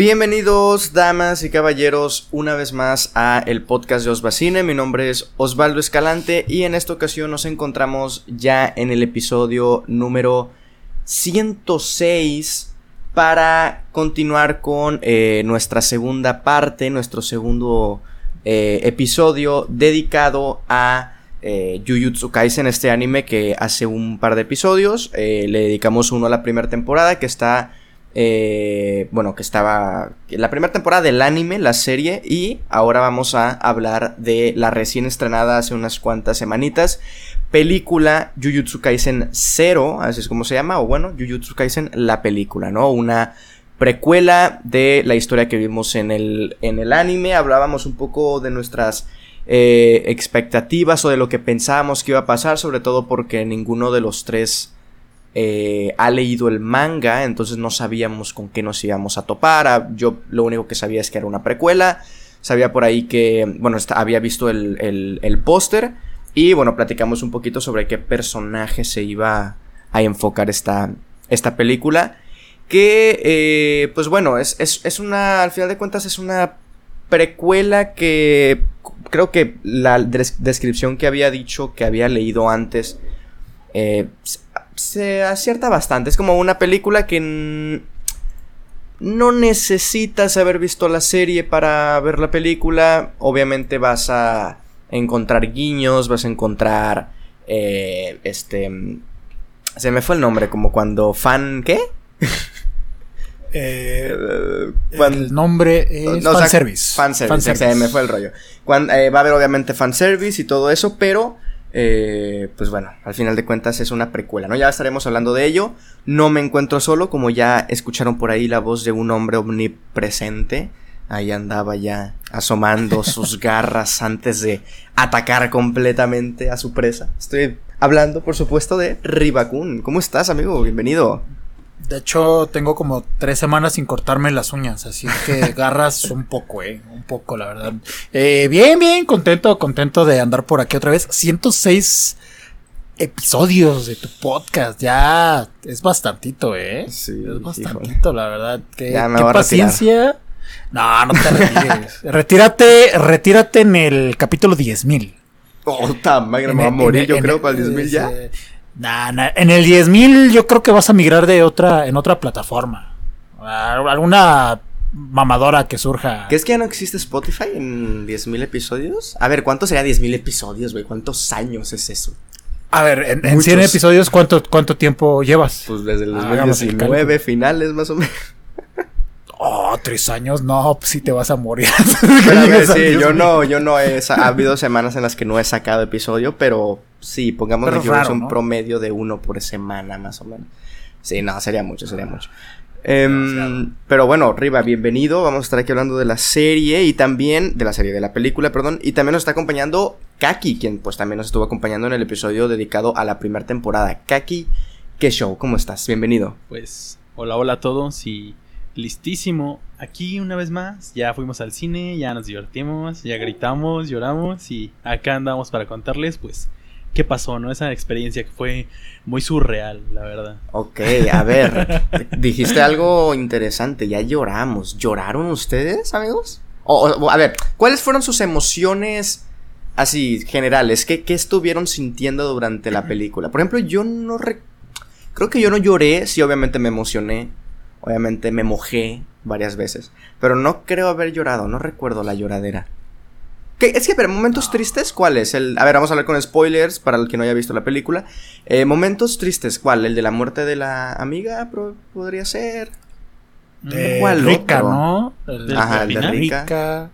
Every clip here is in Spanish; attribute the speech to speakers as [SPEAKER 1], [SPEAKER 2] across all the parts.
[SPEAKER 1] Bienvenidos, damas y caballeros, una vez más a el podcast de Osbacine. Mi nombre es Osvaldo Escalante y en esta ocasión nos encontramos ya en el episodio número 106 para continuar con eh, nuestra segunda parte, nuestro segundo eh, episodio dedicado a eh, Jujutsu Kaisen, este anime que hace un par de episodios le dedicamos uno a la primera temporada que está eh, bueno, que estaba la primera temporada del anime, la serie, y ahora vamos a hablar de la recién estrenada hace unas cuantas semanitas, película Jujutsu Kaisen 0, así es como se llama, o bueno, Jujutsu Kaisen la película, ¿no? Una precuela de la historia que vimos en el, en el anime, hablábamos un poco de nuestras eh, expectativas o de lo que pensábamos que iba a pasar, sobre todo porque ninguno de los tres eh, ha leído el manga, entonces no sabíamos con qué nos íbamos a topar. Ah, yo lo único que sabía es que era una precuela. Sabía por ahí que, bueno, había visto el, el, póster. Y bueno, platicamos un poquito sobre qué personaje se iba a enfocar esta, esta película. Que, eh, pues bueno, es, es, es, una, al final de cuentas es una precuela que creo que la descripción que había dicho que había leído antes eh, se acierta bastante. Es como una película que no necesitas haber visto la serie para ver la película. Obviamente vas a encontrar guiños, vas a encontrar... Eh, este... Se me fue el nombre, como cuando fan... ¿Qué?
[SPEAKER 2] Eh, el nombre es fanservice.
[SPEAKER 1] fanservice. Se me fue el rollo. Eh, va a haber obviamente fanservice y todo eso, pero eh, pues bueno, al final de cuentas es una precuela, ¿no? Ya estaremos hablando de ello. No me encuentro solo, como ya escucharon por ahí la voz de un hombre omnipresente. Ahí andaba ya asomando sus garras antes de atacar completamente a su presa. Estoy hablando, por supuesto, de Ribakun. ¿Cómo estás, amigo? Bienvenido.
[SPEAKER 2] De hecho, tengo como tres semanas sin cortarme las uñas, así que garras un poco, eh, un poco, la verdad. Eh, bien, bien, contento, contento de andar por aquí otra vez. 106 episodios de tu podcast, ya es bastantito, eh. Sí, es bastantito, la verdad. Qué, paciencia. No, no te retires. retírate, retírate en el capítulo 10.000.
[SPEAKER 1] Oh, me voy a morir, yo creo, para el 10.000 ya.
[SPEAKER 2] Nah, En el 10.000 yo creo que vas a migrar de otra, en otra plataforma. Alguna mamadora que surja.
[SPEAKER 1] ¿Qué es que ya no existe Spotify en 10.000 episodios? A ver, ¿cuánto sería 10.000 episodios, güey? ¿Cuántos años es eso?
[SPEAKER 2] A ver, en, 100 episodios, ¿cuánto, ¿cuánto tiempo llevas?
[SPEAKER 1] Pues desde el 2019, finales más o menos.
[SPEAKER 2] Oh, tres años, no, pues sí te vas a morir.
[SPEAKER 1] sí, yo no, yo no he, ha habido semanas en las que no he sacado episodio, pero sí, pongamos que es un promedio de uno por semana, más o menos. Sí, no, sería mucho, sería mucho. Em, pero bueno, Riva, bienvenido. Vamos a estar aquí hablando de la serie y también de la serie, de la película, perdón. Y también nos está acompañando Kaki, quien pues también nos estuvo acompañando en el episodio dedicado a la primera temporada. Kaki, ¿qué show? ¿Cómo estás? Bienvenido.
[SPEAKER 3] Pues, hola, hola a todos y listísimo. Aquí una vez más, ya fuimos al cine, ya nos divertimos, ya gritamos, lloramos y acá andamos para contarles pues qué pasó, ¿no? Esa experiencia que fue muy surreal, la verdad.
[SPEAKER 1] Ok, a ver, dijiste algo interesante, ya lloramos. ¿Lloraron ustedes, amigos? O, a ver, ¿cuáles fueron sus emociones así generales? ¿Qué, ¿Qué, estuvieron sintiendo durante la película? Por ejemplo, yo no... Creo que yo no lloré, sí, obviamente me emocioné. Obviamente me mojé varias veces. Pero no creo haber llorado, no recuerdo la lloradera. ¿Qué? Es que, pero momentos tristes, ¿cuál es? El, a ver, vamos a hablar con spoilers para el que no haya visto la película. Eh, momentos tristes, ¿cuál? ¿El de la muerte de la amiga? podría ser.
[SPEAKER 2] ¿Cuál Rica, ¿no? El Ajá, el de Rica.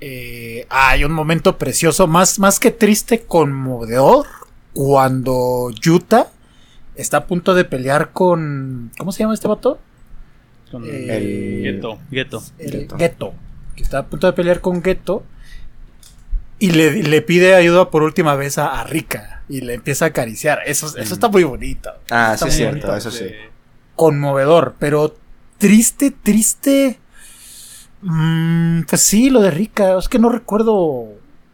[SPEAKER 2] Eh, hay un momento precioso, más, más que triste, conmovedor, cuando Yuta está a punto de pelear con... ¿Cómo se llama este vato?
[SPEAKER 3] el Geto. Geto.
[SPEAKER 2] Geto. Que está a punto de pelear con Geto. Y le, pide ayuda por última vez a, Rika. Y le empieza a acariciar. Eso, eso está muy bonito.
[SPEAKER 1] Ah, sí, es cierto, eso sí.
[SPEAKER 2] Conmovedor, pero triste, triste. Mm, pues sí, lo de Rika. Es que no recuerdo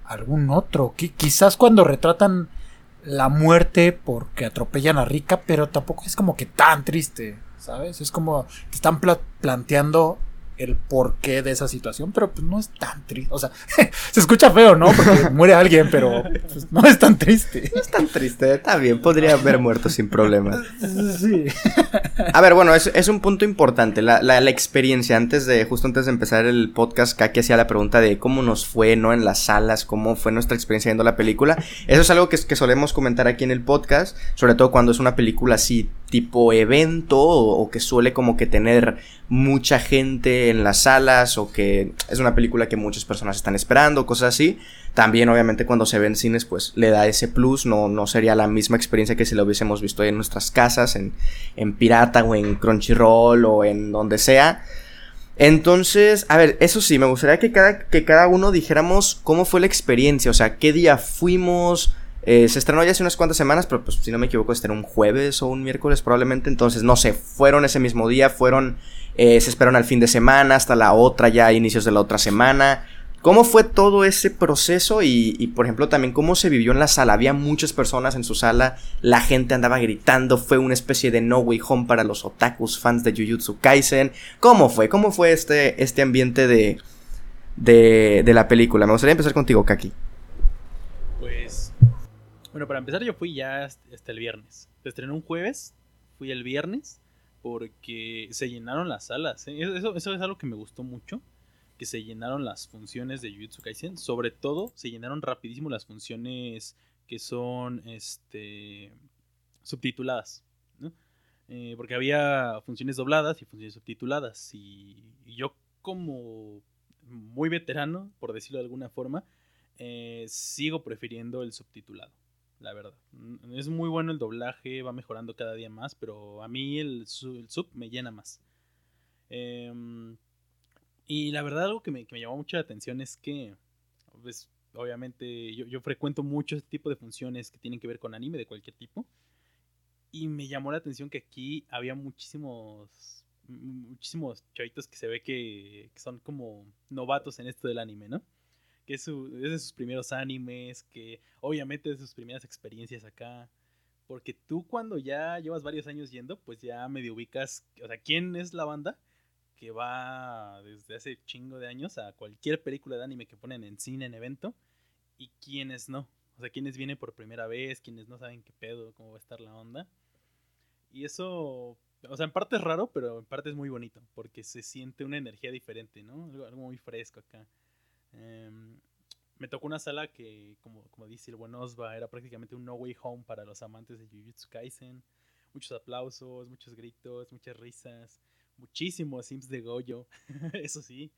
[SPEAKER 2] algún otro. quizás cuando retratan la muerte porque atropellan a Rika, pero tampoco es como que tan triste. ¿sabes? Es como que están planteando el porqué de esa situación, pero pues no es tan triste. O sea, se escucha feo, ¿no? Porque muere alguien, pero pues, no es tan triste.
[SPEAKER 1] No es tan triste, está bien, podría haber muerto sin problemas. Sí. A ver, bueno, es, un punto importante, la, la, experiencia. Antes de, justo antes de empezar el podcast, Kaki hacía la pregunta de cómo nos fue, ¿no? En las salas, cómo fue nuestra experiencia viendo la película. Eso es algo que, que solemos comentar aquí en el podcast, sobre todo cuando es una película así tipo evento o, que suele como que tener mucha gente en las salas o que es una película que muchas personas están esperando, cosas así. También obviamente cuando se ven cines pues le da ese plus, no, no sería la misma experiencia que si lo hubiésemos visto en nuestras casas, en, en Pirata o en Crunchyroll o en donde sea. Entonces, a ver, eso sí, me gustaría que cada, que cada uno dijéramos cómo fue la experiencia, o sea, qué día fuimos, eh, se estrenó ya hace unas cuantas semanas, pero pues si no me equivoco, estrenó un jueves o un miércoles probablemente. Entonces, no sé, fueron ese mismo día, fueron, eh, se esperaron al fin de semana, hasta la otra, ya inicios de la otra semana. ¿Cómo fue todo ese proceso? Y, por ejemplo, también cómo se vivió en la sala. Había muchas personas en su sala, la gente andaba gritando, fue una especie de No Way Home para los otakus fans de Jujutsu Kaisen. ¿Cómo fue? ¿Cómo fue este, este ambiente de, de, de la película? Me gustaría empezar contigo, Kaki.
[SPEAKER 3] Bueno, para empezar yo fui ya hasta el viernes. Se estrenó un jueves, fui el viernes porque se llenaron las salas. ¿eh? Eso, es algo que me gustó mucho, que se llenaron las funciones de Jujutsu Kaisen. Sobre todo, se llenaron rapidísimo las funciones que son este subtituladas. Eh, porque había funciones dobladas y funciones subtituladas. Y, yo como muy veterano, por decirlo de alguna forma, eh, sigo prefiriendo el subtitulado la verdad. Mm, es muy bueno el doblaje, va mejorando cada día más, pero a mí el, sub me llena más. Em, y la verdad algo que me, que me, llamó mucho la atención es que, pues, obviamente yo, yo, frecuento mucho este tipo de funciones que tienen que ver con anime de cualquier tipo. Y me llamó la atención que aquí había muchísimos, muchísimos chavitos que se ve que, que son como novatos en esto del anime, ¿no? Que es, de sus primeros animes, que obviamente de sus primeras experiencias acá. Porque tú cuando ya llevas varios años yendo, pues ya medio ubicas, o sea, quién es la banda que va desde hace chingo de años a cualquier película de anime que ponen en cine, en evento, y quiénes no. O sea, quiénes vienen por primera vez, quiénes no saben qué pedo, cómo va a estar la onda. Y eso, o sea, en parte es raro, pero en parte es muy bonito, porque se siente una energía diferente, ¿no? algo muy fresco acá. Em, me tocó una sala que, como, como dice el buen Osva, era prácticamente un No Way Home para los amantes de Jujutsu Kaisen. Muchos aplausos, muchos gritos, muchas risas, muchísimos sims de Goyo, eso sí,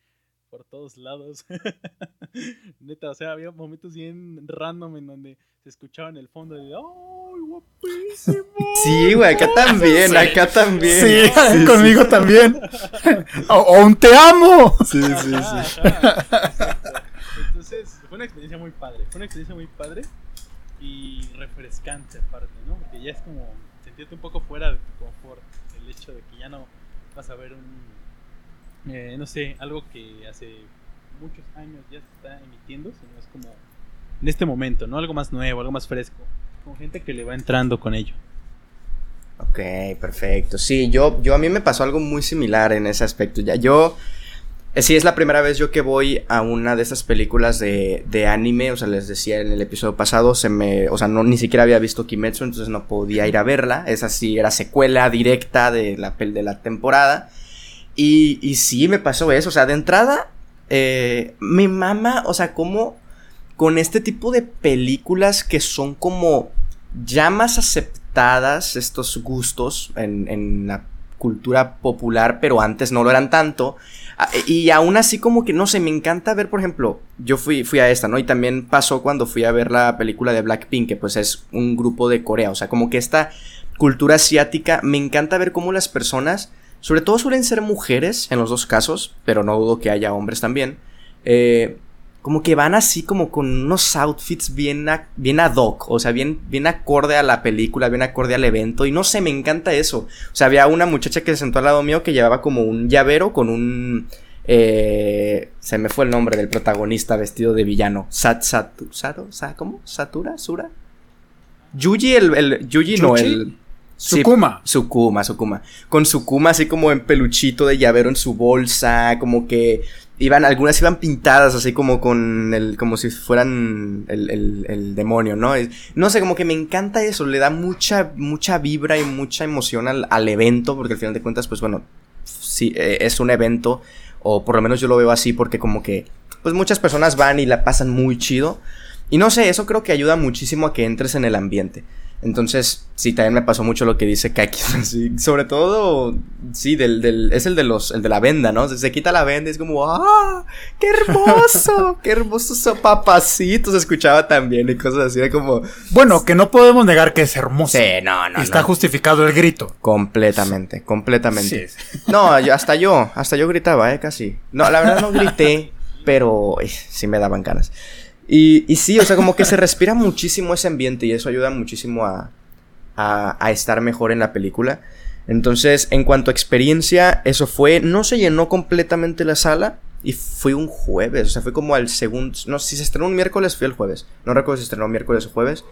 [SPEAKER 3] por todos lados. Neta, o sea, había momentos bien random en donde se escuchaba en el fondo de ¡Ay, guapísimo!
[SPEAKER 1] Sí, güey, acá también, acá también.
[SPEAKER 2] Sí, conmigo también. o, un te amo. Sí, sí,
[SPEAKER 3] sí. Fue una experiencia muy padre. Fue una experiencia muy padre y refrescante aparte, ¿no? Porque ya es como sentirte un poco fuera de tu confort. El hecho de que ya no vas a ver un, eh, no sé, algo que hace muchos años ya se está emitiendo, sino es como en este momento, ¿no? Algo más nuevo, algo más fresco. Con gente que le va entrando con ello.
[SPEAKER 1] Ok, perfecto. Sí, yo, yo a mí me pasó algo muy similar en ese aspecto. Ya yo sí, es la primera vez yo que voy a una de esas películas de, de, anime, o sea, les decía en el episodio pasado, se me, o sea, no, ni siquiera había visto Kimetsu, entonces no podía ir a verla, esa sí era secuela directa de la, de la temporada, y, y sí me pasó eso, o sea, de entrada, eh, mi mamá, o sea, como con este tipo de películas que son como ya más aceptadas, estos gustos en, en la cultura popular, pero antes no lo eran tanto, y aún así como que, no sé, me encanta ver, por ejemplo, yo fui, fui a esta, ¿no? Y también pasó cuando fui a ver la película de Blackpink, que pues es un grupo de Corea, o sea, como que esta cultura asiática, me encanta ver cómo las personas, sobre todo suelen ser mujeres en los dos casos, pero no dudo que haya hombres también, eh, como que van así como con unos outfits bien, bien ad hoc, o sea, bien, bien acorde a la película, bien acorde al evento, y no sé, me encanta eso. O sea, había una muchacha que se sentó al lado mío que llevaba como un llavero con un... Eh, se me fue el nombre del protagonista vestido de villano. Sat, Satu, Sato, ¿cómo? ¿Satura? ¿Sura? Yuji, el, el Yuji, no, el... Sí,
[SPEAKER 2] Sukuma.
[SPEAKER 1] Sukuma, Sukuma. Con Sukuma así como en peluchito de llavero en su bolsa, como que iban, algunas iban pintadas así como con el, como si fueran el, el- el demonio, ¿no? No sé, como que me encanta eso, le da mucha, mucha vibra y mucha emoción al, al evento, porque al final de cuentas, pues bueno, sí, eh, es un evento, o por lo menos yo lo veo así, porque como que, pues muchas personas van y la pasan muy chido. Y no sé, eso creo que ayuda muchísimo a que entres en el ambiente. Entonces, sí, también me pasó mucho lo que dice Kaki. sí, sobre todo, sí, del, del, es el de los, el de la venda, ¿no? Se, se quita la venda y es como, ¡ah! ¡Qué hermoso! ¡Qué hermoso su papacito! Se escuchaba también y cosas así, era como,
[SPEAKER 2] Bueno, que no podemos negar que es hermoso.
[SPEAKER 1] sí, no, no,
[SPEAKER 2] está
[SPEAKER 1] no.
[SPEAKER 2] justificado el grito.
[SPEAKER 1] Completamente, completamente.
[SPEAKER 2] Sí.
[SPEAKER 1] No, yo- hasta yo, hasta yo gritaba, eh, casi. No, la verdad no grité, pero eh, sí me daban ganas. Y, sí, o sea, como que se respira muchísimo ese ambiente y eso ayuda muchísimo a, a, a estar mejor en la película. Entonces, en cuanto a experiencia, eso fue, no se llenó completamente la sala y fue un jueves, o sea, fue como al segundo, no, si se estrenó un miércoles, fui el jueves. No recuerdo si se estrenó miércoles o jueves,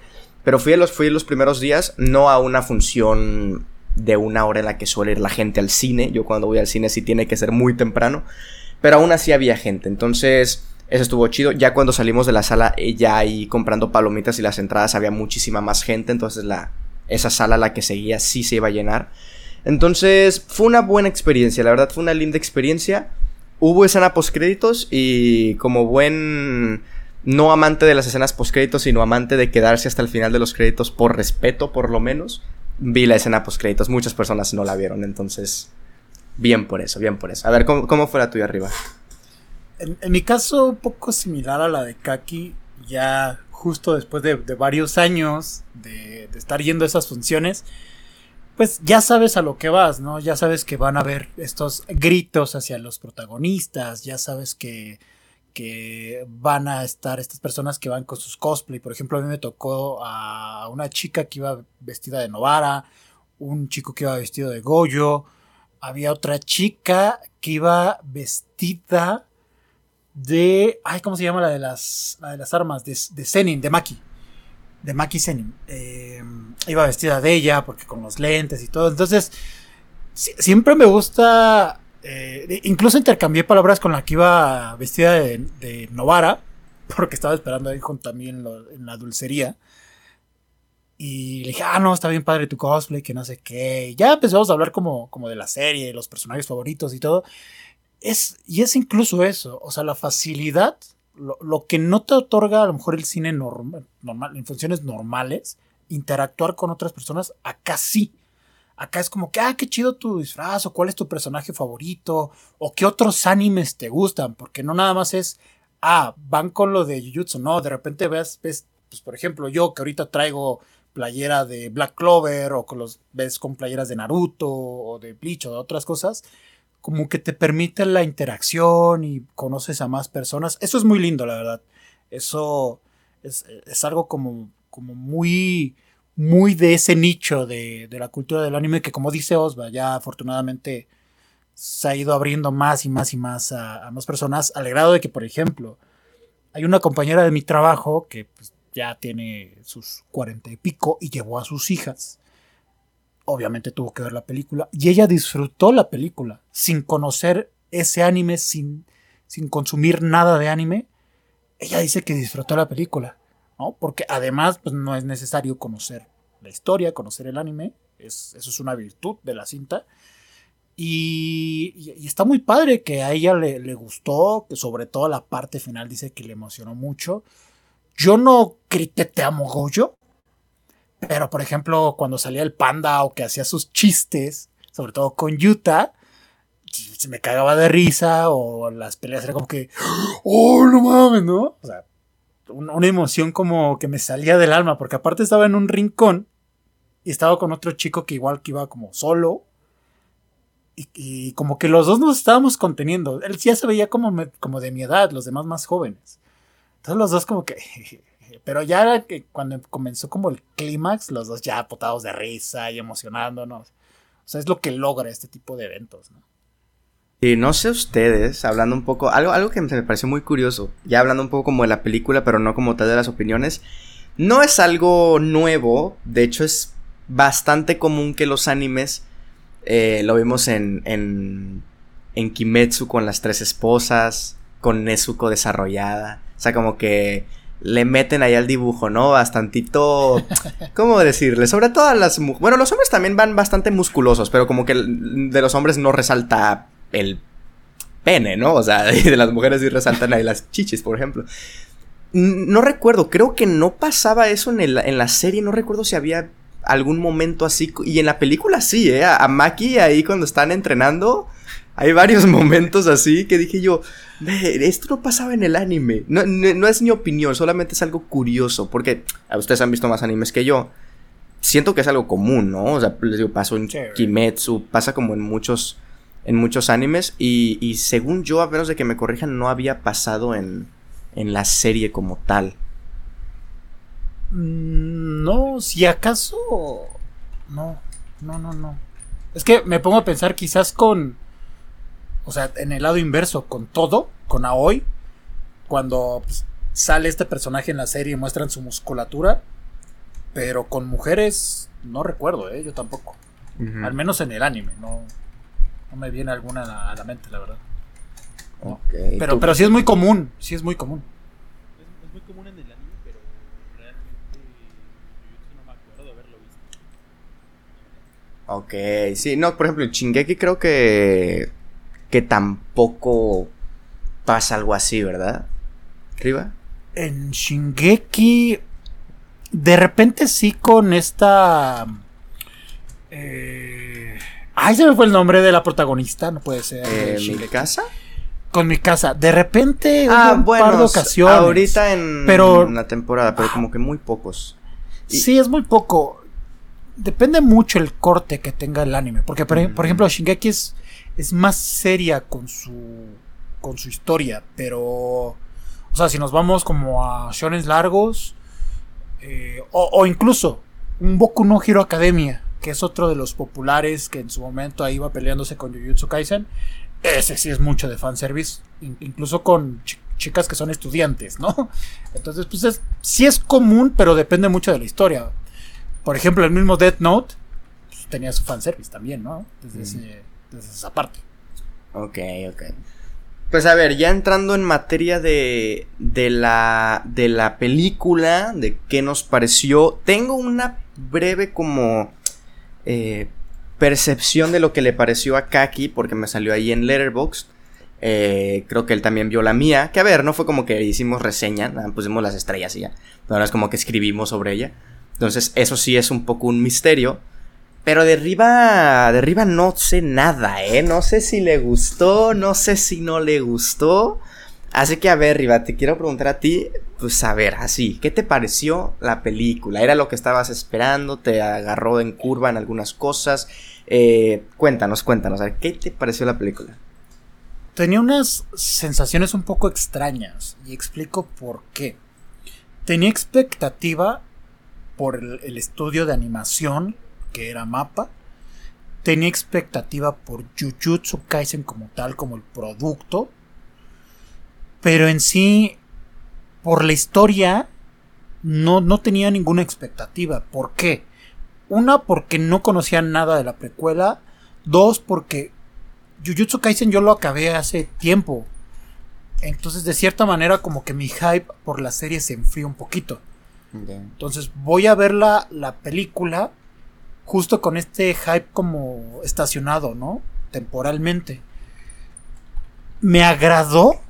[SPEAKER 1] pero fui a los, fui los primeros días, no a una función de una hora en la que suele ir la gente al cine. Yo cuando voy al cine sí tiene que ser muy temprano. Pero aún así había gente. Entonces, eso estuvo chido. Ya cuando salimos de la sala, eh, ya ahí comprando palomitas y las entradas había muchísima más gente. Entonces la, esa sala la que seguía sí se iba a llenar. Entonces, fue una buena experiencia. La verdad fue una linda experiencia. Hubo escena postcréditos y como buen no amante de las escenas postcréditos, sino amante de quedarse hasta el final de los créditos por respeto, por lo menos, vi la escena postcréditos. Muchas personas no la vieron, entonces, bien por eso, bien por eso. A ver, ¿cómo, cómo fue la tuya arriba?
[SPEAKER 2] En, mi caso, un poco similar a la de Kaki, ya justo después de, varios años de, de estar yendo a esas funciones, pues ya sabes a lo que vas, ¿no? Ya sabes que van a haber estos gritos hacia los protagonistas, ya sabes que, que van a estar estas personas que van con sus cosplay. Por ejemplo, a mí me tocó a una chica que iba vestida de Novara, un chico que iba vestido de Goyo, había otra chica que iba vestida de. Ay, ¿cómo se llama la de las, las armas? De, de Zenin, de Maki. De Maki Zenin. Eh, iba vestida de ella, porque con los lentes y todo. Entonces, si- siempre me gusta. eh, incluso intercambié palabras con la que iba vestida de, Novara, porque estaba esperando a en, lo- en la dulcería. Y le dije, ah, no, está bien padre tu cosplay, que no sé qué. Y ya empezamos a hablar como, como de la serie, los personajes favoritos y todo. Es, y es incluso eso, o sea, la facilidad, lo, lo que no te otorga a lo mejor el cine normal, normal, en funciones normales, interactuar con otras personas, acá sí. Acá es como que, ah, qué chido tu disfraz, o cuál es tu personaje favorito, o qué otros animes te gustan, porque no nada más es, ah, van con lo de Jujutsu, no, de repente ves, ves, pues por ejemplo, yo que ahorita traigo playera de Black Clover, o que los ves con playeras de Naruto, o de Bleach, o de otras cosas, como que te permite la interacción y conoces a más personas. Eso es muy lindo, la verdad. Eso es, es algo como, como muy, muy de ese nicho de, de la cultura del anime que como dice Osva, ya afortunadamente se ha ido abriendo más y más y más a, a más personas, al grado de que, por ejemplo, hay una compañera de mi trabajo que pues, ya tiene sus cuarenta y pico y llevó a sus hijas obviamente tuvo que ver la película y ella disfrutó la película sin conocer ese anime, sin, sin consumir nada de anime. Ella dice que disfrutó la película, ¿no? Porque además pues, no es necesario conocer la historia, conocer el anime, es, eso es una virtud de la cinta. Y, está muy padre que a ella le, le gustó, que sobre todo la parte final dice que le emocionó mucho. Yo no grité te amo Goyo, pero, por ejemplo, cuando salía el panda o que hacía sus chistes, sobre todo con Yuta, se me cagaba de risa o las peleas era como que, oh, no mames, ¿no? O sea, un- una emoción como que me salía del alma, porque aparte estaba en un rincón y estaba con otro chico que igual que iba como solo. Y, como que los dos nos estábamos conteniendo. Él ya se veía como, como de mi edad, los demás más jóvenes. Entonces los dos como que... Pero ya que cuando comenzó como el clímax, los dos ya potados de risa y emocionándonos. O sea, es lo que logra este tipo de eventos, ¿no?
[SPEAKER 1] Y no sé ustedes, hablando un poco, algo, algo que me pareció muy curioso, ya hablando un poco como de la película, pero no como tal de las opiniones, no es algo nuevo, de hecho es bastante común que los animes, eh, lo vimos en, en, en Kimetsu con las tres esposas, con Nezuko desarrollada, o sea, como que le meten ahí al dibujo, ¿no? Bastantito, ¿cómo decirle? Sobre todo las mujeres, bueno, los hombres también van bastante musculosos, pero como que de los hombres no resalta el pene, ¿no? O sea, de las mujeres sí resaltan ahí las chichis, por ejemplo. No recuerdo, creo que no pasaba eso en, en la serie, no recuerdo si había algún momento así, y en la película sí, ¿eh? A, a Maki ahí cuando están entrenando, hay varios momentos así que dije yo, esto no pasaba en el anime. No, no, es mi opinión, solamente es algo curioso. Porque ustedes han visto más animes que yo. Siento que es algo común, ¿no? O sea, les digo, pasó en Kimetsu, pasa como en muchos, en muchos animes. Y, y, según yo, a menos de que me corrijan, no había pasado en, en la serie como tal.
[SPEAKER 2] Mm, no, si acaso. No, no, no, no. Es que me pongo a pensar quizás con o sea, en el lado inverso, con todo, con Aoi, cuando pues, sale este personaje en la serie y muestran su musculatura, pero con mujeres no recuerdo, ¿eh? yo tampoco. Al menos en el anime, no, no me viene alguna a la mente, la verdad. pero, pero sí es muy común, sí es muy común. Es, muy común en el anime, pero realmente
[SPEAKER 1] yo no me acuerdo de haberlo visto. Ok, sí, no, por ejemplo, en Shingeki creo que que tampoco pasa algo así, ¿verdad? ¿Riva?
[SPEAKER 2] En Shingeki, de repente sí con esta... Eh... Ay, se me fue el nombre de la protagonista, no puede ser.
[SPEAKER 1] Eh, ¿Mi casa?
[SPEAKER 2] Con mi casa. De repente, ah, un par de ocasiones.
[SPEAKER 1] Ahorita en pero, una temporada, pero como que muy pocos.
[SPEAKER 2] Sí, es muy poco. Depende mucho el corte que tenga el anime. Porque, por, por ejemplo, Shingeki es es más seria con su con su historia, pero o sea, si nos vamos como a shonen largos eh, o, incluso un Boku no Hero Academia, que es otro de los populares que en su momento ahí iba peleándose con Jujutsu Kaisen, ese sí es mucho de fanservice, incluso con chicas que son estudiantes, ¿no? Entonces, pues es, sí es común, pero depende mucho de la historia. Por ejemplo, el mismo Death Note pues, tenía su fanservice también, ¿no? Desde ese esa parte.
[SPEAKER 1] Ok, ok. Pues a ver, ya entrando en materia de, de, la, de la película, de qué nos pareció, tengo una breve como eh, percepción de lo que le pareció a Kaki, porque me salió ahí en Letterboxd. Eh, creo que él también vio la mía. Que a ver, no fue como que hicimos reseña, pusimos las estrellas y ya. Ahora es como que escribimos sobre ella. Entonces, eso sí es un poco un misterio. Pero de arriba, de arriba no sé nada, ¿eh? No sé si le gustó, no sé si no le gustó. Así que a ver, Riva, te quiero preguntar a ti, pues a ver, así, ¿qué te pareció la película? ¿Era lo que estabas esperando? ¿Te agarró en curva en algunas cosas? Eh, cuéntanos, cuéntanos, ¿qué te pareció la película?
[SPEAKER 2] Tenía unas sensaciones un poco extrañas y explico por qué. Tenía expectativa por el estudio de animación que era Mapa. Tenía expectativa por Jujutsu Kaisen como tal, como el producto. Pero en sí, por la historia, no, no tenía ninguna expectativa. ¿Por qué? Una, porque no conocía nada de la precuela. Dos, porque Jujutsu Kaisen yo lo acabé hace tiempo. Entonces, de cierta manera, como que mi hype por la serie se enfrió un poquito. Entonces, voy a ver la, la película justo con este hype como estacionado, ¿no? Temporalmente. Me agradó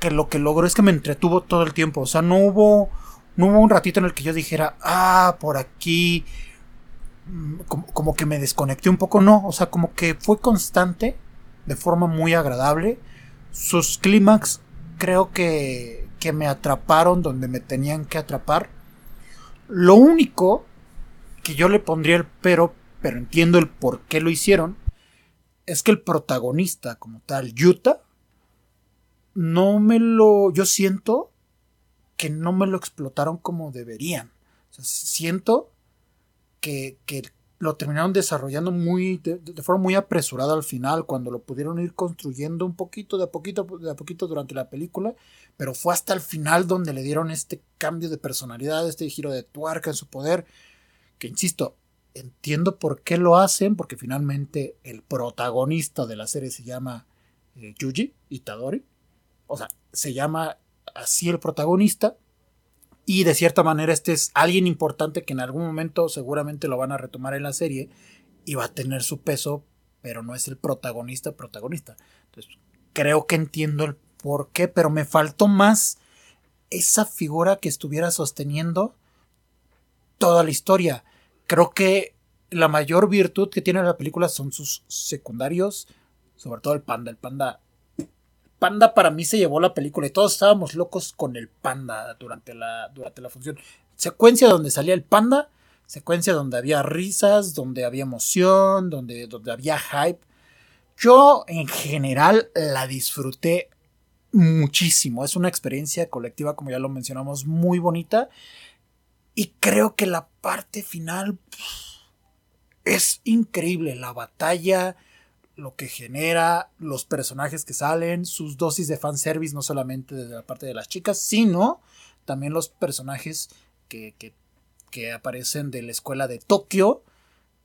[SPEAKER 2] que lo que logró es que me entretuvo todo el tiempo. O sea, no hubo, no hubo un ratito en el que yo dijera, ah, por aquí, mm, como, como que me desconecté un poco. No, o sea, como que fue constante, de forma muy agradable. Sus clímax creo que, que me atraparon donde me tenían que atrapar. Lo único que yo le pondría el pero, pero entiendo el por qué lo hicieron, es que el protagonista como tal, Yuta, no me lo, yo siento que no me lo explotaron como deberían. siento que, lo terminaron desarrollando muy, de, de, forma muy apresurada al final, cuando lo pudieron ir construyendo un poquito, de a poquito, de a poquito durante la película, pero fue hasta el final donde le dieron este cambio de personalidad, este giro de tuerca en su poder, que insisto, entiendo por qué lo hacen, porque finalmente el protagonista de la serie se llama eh, Yuji Itadori. O sea, se llama así el protagonista. Y de cierta manera este es alguien importante que en algún momento seguramente lo van a retomar en la serie y va a tener su peso, pero no es el protagonista protagonista. Entonces, creo que entiendo el por qué, pero me faltó más esa figura que estuviera sosteniendo toda la historia. Creo que la mayor virtud que tiene la película son sus secundarios, sobre todo el panda. El panda, panda para mí se llevó la película y todos estábamos locos con el panda durante la, durante la función. Secuencia donde salía el panda, secuencia donde había risas, donde había emoción, donde, donde había hype. Yo en general la disfruté muchísimo. Es una experiencia colectiva, como ya lo mencionamos, muy bonita. Y creo que la parte final es increíble. La batalla, lo que genera, los personajes que salen, sus dosis de fanservice, no solamente desde la parte de las chicas, sino también los personajes que, que, que aparecen de la escuela de Tokio,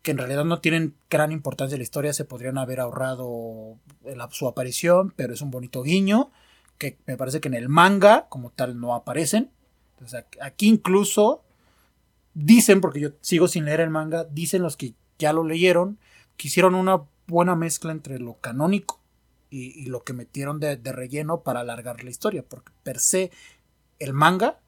[SPEAKER 2] que en realidad no tienen gran importancia en la historia, se podrían haber ahorrado su aparición, pero es un bonito guiño, que me parece que en el manga como tal no aparecen. Entonces aquí incluso dicen, porque yo sigo sin leer el manga, dicen los que ya lo leyeron, que hicieron una buena mezcla entre lo canónico y, lo que metieron de, relleno para alargar la historia, porque per se el manga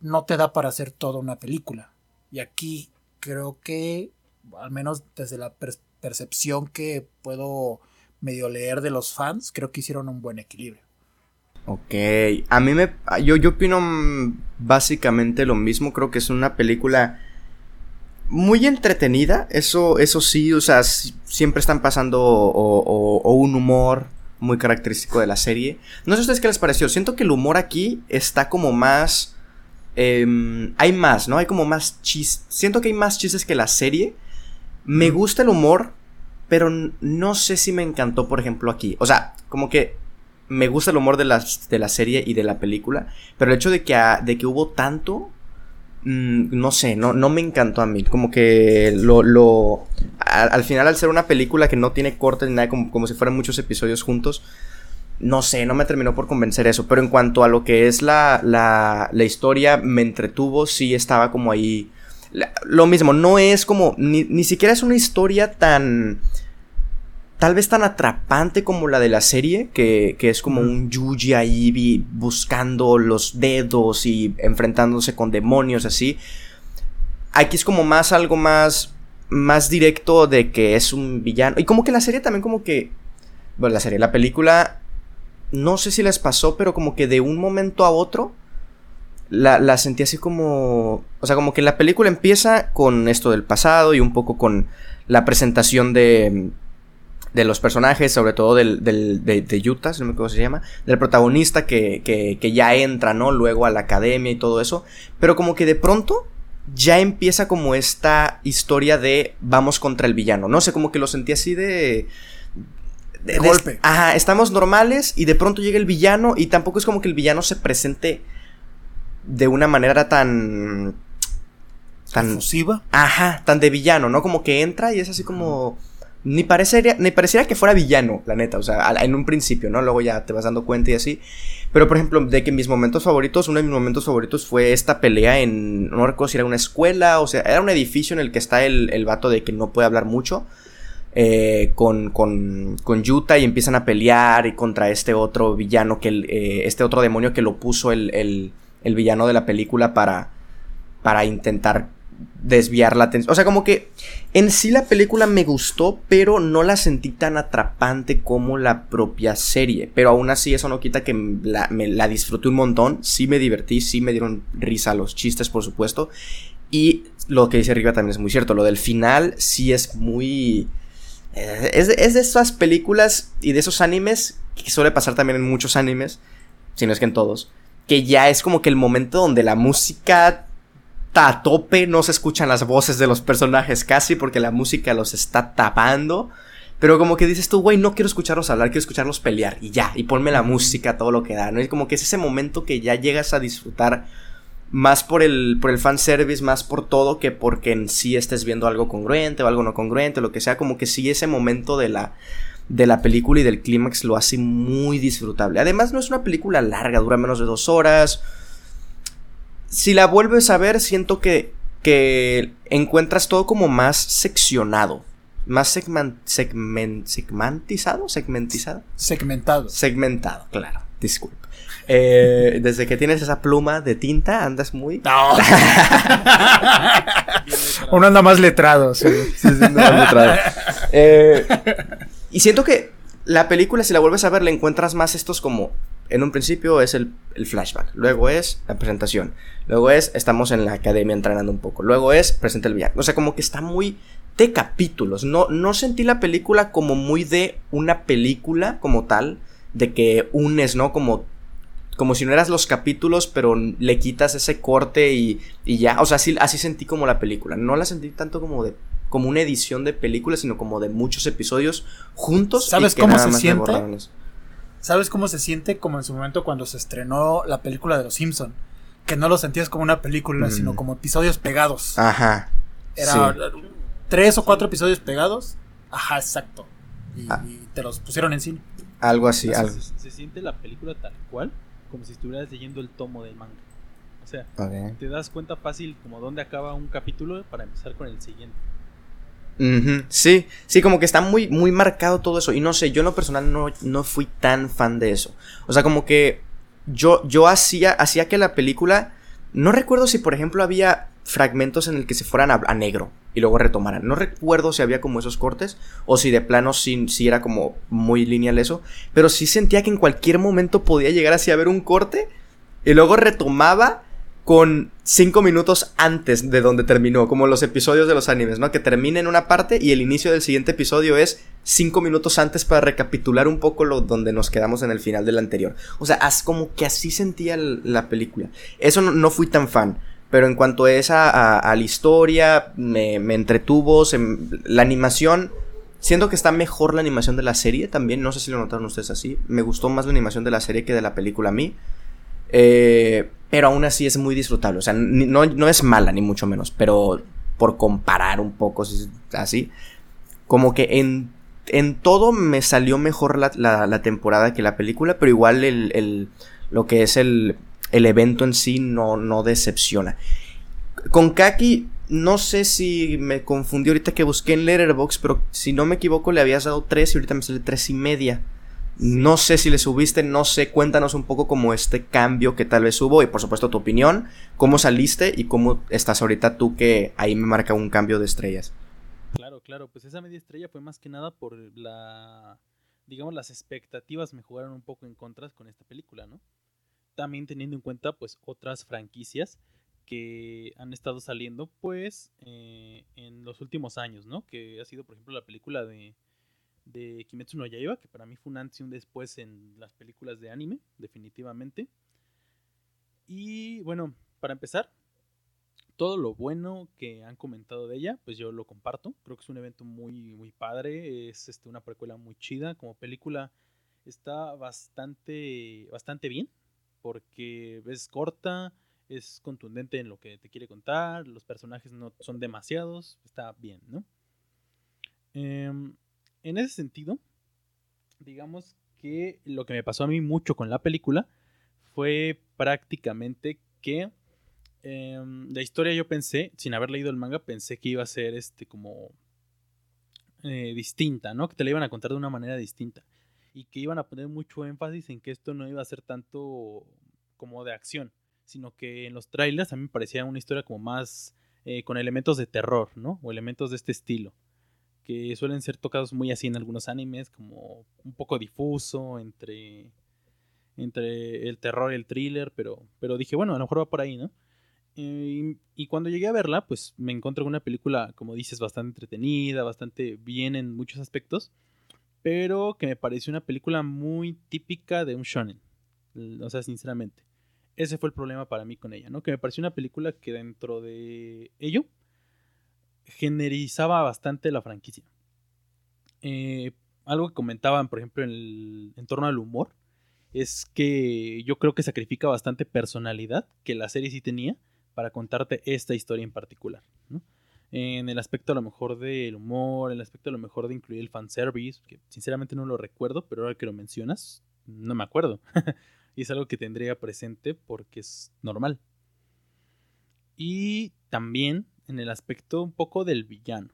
[SPEAKER 2] no te da para hacer toda una película. Y aquí creo que, al menos desde la percepción que puedo medio leer de los fans, creo que hicieron un buen equilibrio.
[SPEAKER 1] Ok, a mí me... Yo, yo opino básicamente lo mismo, creo que es una película muy entretenida, eso, eso sí, o sea, siempre están pasando o, un humor muy característico de la serie. No sé a ustedes qué les pareció, siento que el humor aquí está como más... Em, hay más, ¿no? Hay como más chistes. Siento que hay más chistes que la serie. Me gusta el humor, pero no sé si me encantó, por ejemplo, aquí. O sea, como que me gusta el humor de la, de la serie y de la película, pero el hecho de que, de que hubo tanto, mm, no sé, no, no me encantó a mí. Como que lo, lo al final al ser una película que no tiene cortes ni nada, como, como si fueran muchos episodios juntos, no sé, no me terminó por convencer eso, pero en cuanto a lo que es la, la, la historia, me entretuvo, sí estaba como ahí. lo mismo, no es como, ni, ni siquiera es una historia tan tal vez tan atrapante como la de la serie, que, que es como un Yuji ahí buscando los dedos y enfrentándose con demonios así. Aquí es como más algo más más directo de que es un villano. Y como que la serie también como que bueno, la serie, la película no sé si les pasó, pero como que de un momento a otro la, la sentí así como o sea, como que la película empieza con esto del pasado y un poco con la presentación de de los personajes, sobre todo del, del de, de, Utah, si no me acuerdo cómo se llama, del protagonista que, que, que, ya entra, ¿no? Luego a la academia y todo eso. Pero como que de pronto ya empieza como esta historia de vamos contra el villano, no sé, como que lo sentí así de...
[SPEAKER 2] De, golpe.
[SPEAKER 1] ajá, estamos normales y de pronto llega el villano y tampoco es como que el villano se presente de una manera tan...
[SPEAKER 2] Tan... Fusiva.
[SPEAKER 1] Ajá, tan de villano, ¿no? Como que entra y es así como... Ni parecería, ni pareciera que fuera villano, la neta. O sea, en un principio, ¿no? Luego ya te vas dando cuenta y así. Pero, por ejemplo, de que mis momentos favoritos, uno de mis momentos favoritos fue esta pelea en. No recuerdo si era una escuela, o sea, era un edificio en el que está el, el vato de que no puede hablar mucho. Eh, con, con, con Yuta y empiezan a pelear y contra este otro villano que eh, este otro demonio que lo puso el, el, el villano de la película para, para intentar desviar la atención. O sea, como que en sí la película me gustó, pero no la sentí tan atrapante como la propia serie. Pero aún así eso no quita que la, me la disfruté un montón. Sí me divertí, sí me dieron risa los chistes, por supuesto. Y lo que dice arriba también es muy cierto. Lo del final sí es muy... Eh, es, es de esas películas y de esos animes, que suele pasar también en muchos animes, si no es que en todos, que ya es como que el momento donde la música a tope, no se escuchan las voces de los personajes casi porque la música los está tapando. Pero como que dices tú, güey, no quiero escucharlos hablar, quiero escucharlos pelear y ya, y ponme la música, todo lo que da, ¿no? Es como que es ese momento que ya llegas a disfrutar más por el, por el fanservice, más por todo que porque en sí estés viendo algo congruente o algo no congruente, lo que sea, como que sí ese momento de la, de la película y del clímax lo hace muy disfrutable. Además no es una película larga, dura menos de dos horas. Si la vuelves a ver, siento que, que encuentras todo como más seccionado. Más segment, segmentizado, segmentizado.
[SPEAKER 2] Segmentado.
[SPEAKER 1] Segmentado, claro. Disculpe. Eh, desde que tienes esa pluma de tinta, andas muy.
[SPEAKER 2] No. Uno anda más letrado, sí. sí, sí más
[SPEAKER 1] letrado. Eh, y siento que la película, si la vuelves a ver, le encuentras más estos como. En un principio es el, el, flashback, luego es la presentación, luego es estamos en la academia entrenando un poco, luego es presenta el villano. O sea, como que está muy de capítulos. No, no sentí la película como muy de una película como tal, de que unes, ¿no? Como como si no eras los capítulos, pero le quitas ese corte y, y ya. O sea, así, así sentí como la película. No la sentí tanto como de como una edición de película, sino como de muchos episodios juntos.
[SPEAKER 2] ¿Sabes cómo se siente? ¿Sabes cómo se siente como en su momento cuando se estrenó la película de Los Simpson? Que no lo sentías como una película, sino mm. como episodios pegados.
[SPEAKER 1] Ajá.
[SPEAKER 2] Era tres o cuatro episodios pegados. Ajá, exacto. Y,
[SPEAKER 1] Ah.
[SPEAKER 2] y te los pusieron en cine.
[SPEAKER 1] Algo así, algo.
[SPEAKER 3] se, se siente la película tal cual, como si estuvieras leyendo el tomo del manga. O sea, te das cuenta fácil como dónde acaba un capítulo para empezar con el siguiente.
[SPEAKER 1] Sí, sí, como que está muy, muy marcado todo eso. Y no sé, yo en lo personal no, no fui tan fan de eso. O sea, como que yo, yo hacía, hacía que la película. No recuerdo si, por ejemplo, había fragmentos en el que se fueran a, negro y luego retomaran. No recuerdo si había como esos cortes o si de plano sí, sí era como muy lineal eso. Pero sí sentía que en cualquier momento podía llegar así a ver un corte y luego retomaba con cinco minutos antes de donde terminó, como los episodios de los animes, ¿no? Que termina en una parte y el inicio del siguiente episodio es cinco minutos antes para recapitular un poco lo donde nos quedamos en el final del anterior. O sea, as, como que así sentía la película. Eso no, fui tan fan. Pero en cuanto a esa, a, la historia, me, entretuvo, la animación, siento que está mejor la animación de la serie también, no sé si lo notaron ustedes así, me gustó más la animación de la serie que de la película a mí. Eh, pero aún así es muy disfrutable. O sea, no, no es mala, ni mucho menos. Pero por comparar un poco, así. Como que en, en todo me salió mejor la, la- la temporada que la película. Pero igual el, el- lo que es el, el evento en sí no, no decepciona. Con Kaki, no sé si me confundí ahorita que busqué en Letterboxd. Pero si no me equivoco, le habías dado 3 y ahorita me sale 3 y media. No sé si le subiste, no sé, cuéntanos un poco como este cambio que tal vez hubo y por supuesto tu opinión, cómo saliste y cómo estás ahorita tú que ahí me marca un cambio de estrellas.
[SPEAKER 3] Claro, claro, pues esa media estrella fue más que nada por la, digamos, las expectativas me jugaron un poco en contra con esta película, ¿no? También teniendo en cuenta, pues, otras franquicias que han estado saliendo, pues, eh, en los últimos años, ¿no? Que ha sido, por ejemplo, la película de, de Kimetsu no Yaiba, que para mí fue un antes y un después en las películas de anime, definitivamente. Y bueno, para empezar, todo lo bueno que han comentado de ella, pues yo lo comparto. Creo que es un evento muy, muy padre. Es este, una precuela muy chida. Como película está bastante, bastante bien. Porque es corta, es contundente en lo que te quiere contar. Los personajes no son demasiados. Está bien, ¿no? Em, en ese sentido, digamos que lo que me pasó a mí mucho con la película fue prácticamente que em, la historia yo pensé, sin haber leído el manga, pensé que iba a ser este como eh, distinta, ¿no? Que te la iban a contar de una manera distinta. Y que iban a poner mucho énfasis en que esto no iba a ser tanto como de acción, sino que en los trailers a mí me parecía una historia como más eh, con elementos de terror, ¿no? O elementos de este estilo. Que suelen ser tocados muy así en algunos animes, como un poco difuso entre, entre el terror y el thriller, pero, pero dije, bueno, a lo mejor va por ahí, ¿no? Eh, y, y cuando llegué a verla, pues me encontré con una película, como dices, bastante entretenida, bastante bien en muchos aspectos, pero que me pareció una película muy típica de un shonen. O sea, sinceramente. Ese fue el problema para mí con ella, ¿no? Que me pareció una película que dentro de ello generizaba bastante la franquicia. Eh, algo que comentaban, por ejemplo, en, el- en torno al humor, es que yo creo que sacrifica bastante personalidad que la serie sí tenía para contarte esta historia en particular. En el aspecto a lo mejor del humor, en el aspecto a lo mejor de incluir el fanservice, que sinceramente no lo recuerdo, pero ahora que lo mencionas, no me acuerdo. y es algo que tendría presente porque es normal. Y también en el aspecto un poco del villano,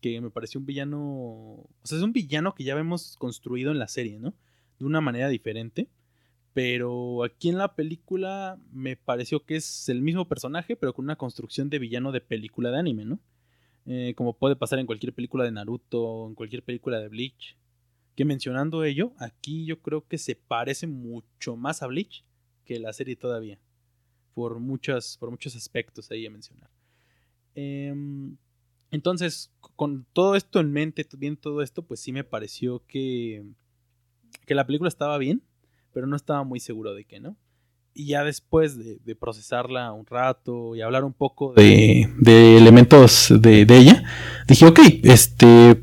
[SPEAKER 3] que me pareció un villano, o sea, es un villano que ya vemos construido en la serie, ¿no? De una manera diferente, pero aquí en la película me pareció que es el mismo personaje, pero con una construcción de villano de película de anime, ¿no? Eh, como puede pasar en cualquier película de Naruto, en cualquier película de Bleach. Que mencionando ello, aquí yo creo que se parece mucho más a Bleach que la serie todavía por, muchas, por muchos aspectos ahí a mencionar. Em, entonces, con todo esto en mente, bien todo esto, pues sí me pareció que, que la película estaba bien, pero no estaba muy seguro de que no. Y ya después de, procesarla un rato y hablar un poco de, elementos de, de, ella, dije, ok, este,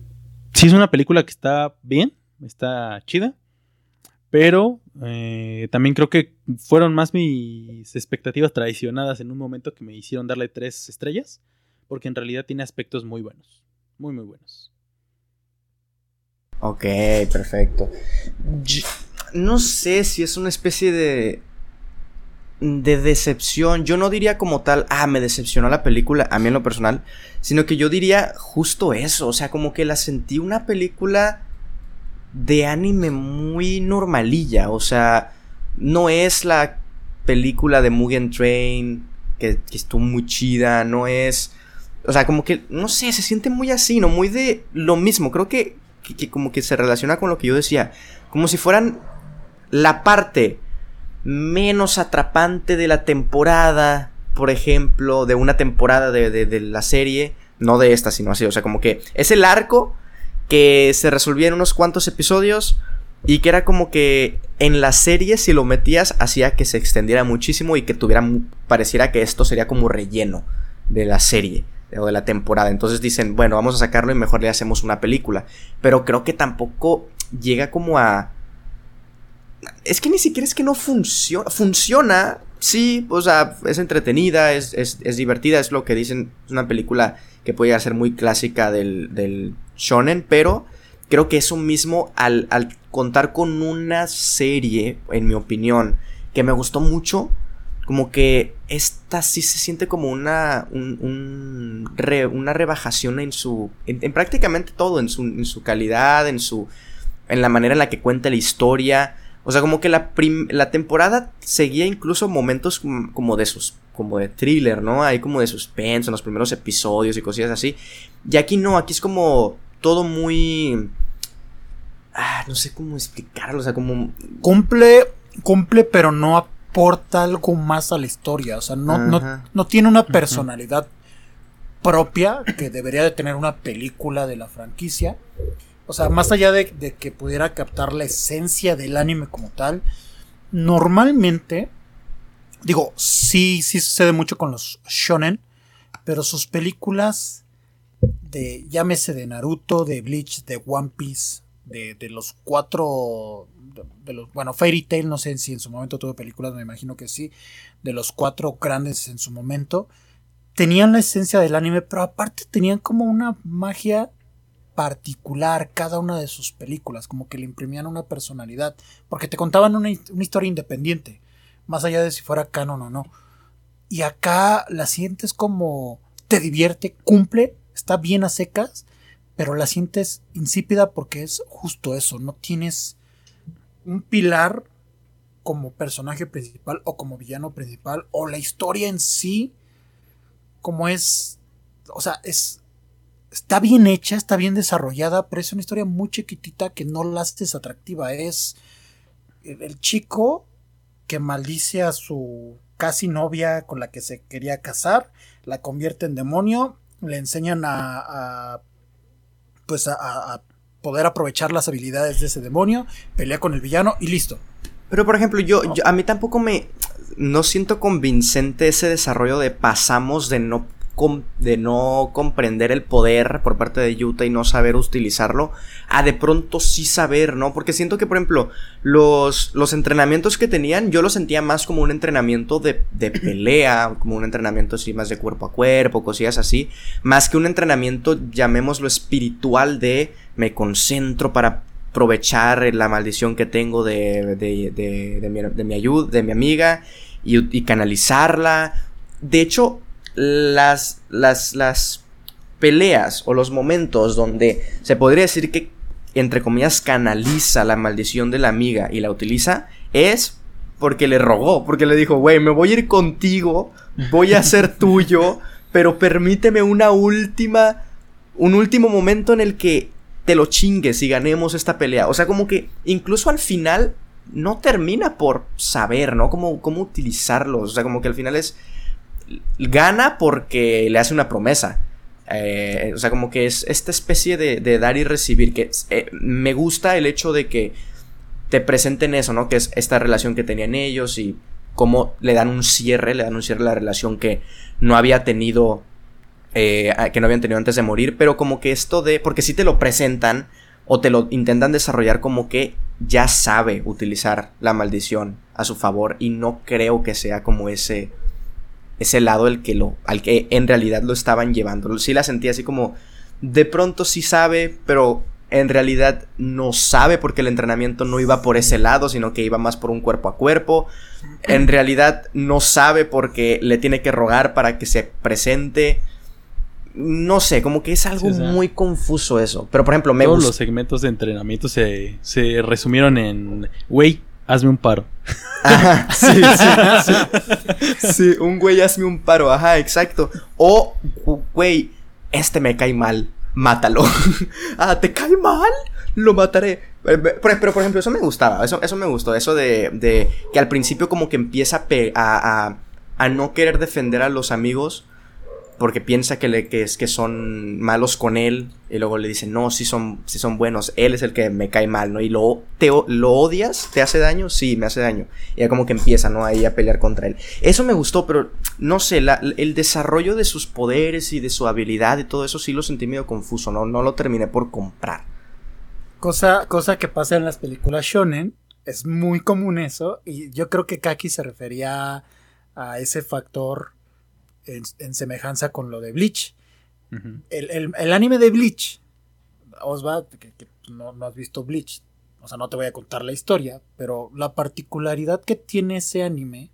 [SPEAKER 3] sí es una película que está bien, está chida, pero eh, también creo que fueron más mis expectativas traicionadas en un momento que me hicieron darle tres estrellas. Porque en realidad tiene aspectos muy buenos. Muy, muy buenos.
[SPEAKER 1] Ok, perfecto. no sé si es una especie de. de decepción. Yo no diría como tal, ah, me decepcionó la película, a mí en lo personal. Sino que yo diría justo eso. O sea, como que la sentí una película de anime muy normalilla. O sea, no es la película de Mugen Train que, estuvo muy chida. No es. O sea, como que, no sé, se siente muy así, ¿no? Muy de lo mismo. Creo que, que, como que se relaciona con lo que yo decía. Como si fueran la parte menos atrapante de la temporada, por ejemplo, de una temporada de, de la serie. No de esta, sino así. O sea, como que es el arco que se resolvía en unos cuantos episodios y que era como que en la serie si lo metías hacía que se extendiera muchísimo y que tuviera pareciera que esto sería como relleno de la serie o de la temporada. Entonces dicen, bueno, vamos a sacarlo y mejor le hacemos una película. Pero creo que tampoco llega como a es que ni siquiera es que no funciona. Funciona, sí, o sea, es entretenida, es, es, divertida, es lo que dicen. Es una película que puede ser muy clásica del, del shonen, pero creo que eso mismo al, al, contar con una serie, en mi opinión, que me gustó mucho, como que esta sí se siente como una, un, una rebajación en su, en, prácticamente todo, en su, en su calidad, en su, en la manera en la que cuenta la historia. O sea, como que la, la temporada seguía incluso momentos como de sus como de thriller, ¿no? Hay como de suspenso en los primeros episodios y cosillas así. Y aquí no, aquí es como todo muy... Ah, no sé cómo explicarlo, o sea, como...
[SPEAKER 2] Cumple, cumple, pero no aporta algo más a la historia, o sea, no, no, tiene una personalidad propia que debería de tener una película de la franquicia. O sea, más allá de, de, que pudiera captar la esencia del anime como tal, normalmente, digo, sí, sí sucede mucho con los shonen, pero sus películas de, llámese de Naruto, de Bleach, de One Piece, de, de los cuatro, bueno, Fairy Tail, no sé si en su momento tuvo películas, me imagino que sí, de los cuatro grandes en su momento, tenían la esencia del anime, pero aparte tenían como una magia particular cada una de sus películas, como que le imprimían una personalidad, porque te contaban una, una historia independiente, más allá de si fuera canon o no. Y acá la sientes como te divierte, cumple, está bien a secas, pero la sientes insípida porque es justo eso, no tienes un pilar como personaje principal o como villano principal o la historia en sí como es, o sea, es está bien hecha, está bien desarrollada, pero es una historia muy chiquitita que no la haces atractiva, es el chico que maldice a su casi novia con la que se quería casar, la convierte en demonio le enseñan a, pues a, poder aprovechar las habilidades de ese demonio, pelea con el villano y listo.
[SPEAKER 1] Pero por ejemplo, yo, a mí tampoco me no siento convincente ese desarrollo de pasamos de no de no comprender el poder por parte de Yuta y no saber utilizarlo, a de pronto sí saber, ¿no? Porque siento que, por ejemplo, los, los entrenamientos que tenían, yo los sentía más como un entrenamiento de, de pelea, como un entrenamiento así más de cuerpo a cuerpo, cosillas así, más que un entrenamiento, llamémoslo espiritual, de me concentro para aprovechar la maldición que tengo de, de, de, de mi, ayuda, de mi amiga y canalizarla. De hecho, las, las, las peleas o los momentos donde se podría decir que, entre comillas, canaliza la maldición de la amiga y la utiliza, es porque le rogó, porque le dijo, güey, me voy a ir contigo, voy a ser tuyo, pero permíteme una última, un último momento en el que te lo chingues y ganemos esta pelea. O sea, como que incluso al final no termina por saber, ¿no? Cómo, cómo utilizarlos. O sea, como que al final es gana porque le hace una promesa. Eh, o sea, como que es esta especie de, dar y recibir. Que eh, me gusta el hecho de que te presenten eso, ¿no? Que es esta relación que tenían ellos y cómo le dan un cierre, le dan un cierre a la relación que no había tenido. Eh, que no habían tenido antes de morir. Pero como que esto de. Porque si te lo presentan. O te lo intentan desarrollar como que ya sabe utilizar la maldición a su favor. Y no creo que sea como ese ese lado el que lo, al que en realidad lo estaban llevando. Sí la sentía así como, de pronto sí sabe, pero en realidad no sabe porque el entrenamiento no iba por ese lado, sino que iba más por un cuerpo a cuerpo. En realidad no sabe porque le tiene que rogar para que se presente. No sé, como que es algo muy confuso eso. Pero por ejemplo, me
[SPEAKER 3] Todos los segmentos de entrenamiento se, se resumieron en, güey, hazme un paro.
[SPEAKER 1] Ajá, sí, sí, sí. Sí, un güey, hazme un paro, ajá, exacto. O, güey, este me cae mal, mátalo. ah, ¿te cae mal? Lo mataré. Eh, pero, por ejemplo, eso me gustaba, eso, eso me gustó, eso de, de que al principio como que empieza a, a, a no querer defender a los amigos porque piensa que, le, que, es, que son malos con él y luego le dicen, no, si son, si son buenos, él es el que me cae mal, ¿no? Y lo, te, lo odias, ¿te hace daño? Sí, me hace daño. Y ya como que empieza, ¿no? Ahí a pelear contra él. Eso me gustó, pero no sé, el desarrollo de sus poderes y de su habilidad y todo eso sí lo sentí medio confuso, ¿no? No lo terminé por comprar.
[SPEAKER 2] Cosa, cosa que pasa en las películas shonen, es muy común eso, y yo creo que Kaki se refería a ese factor en, semejanza con lo de Bleach. el, anime de Bleach, Osva, que, no, has visto Bleach, o sea, no te voy a contar la historia, pero la particularidad que tiene ese anime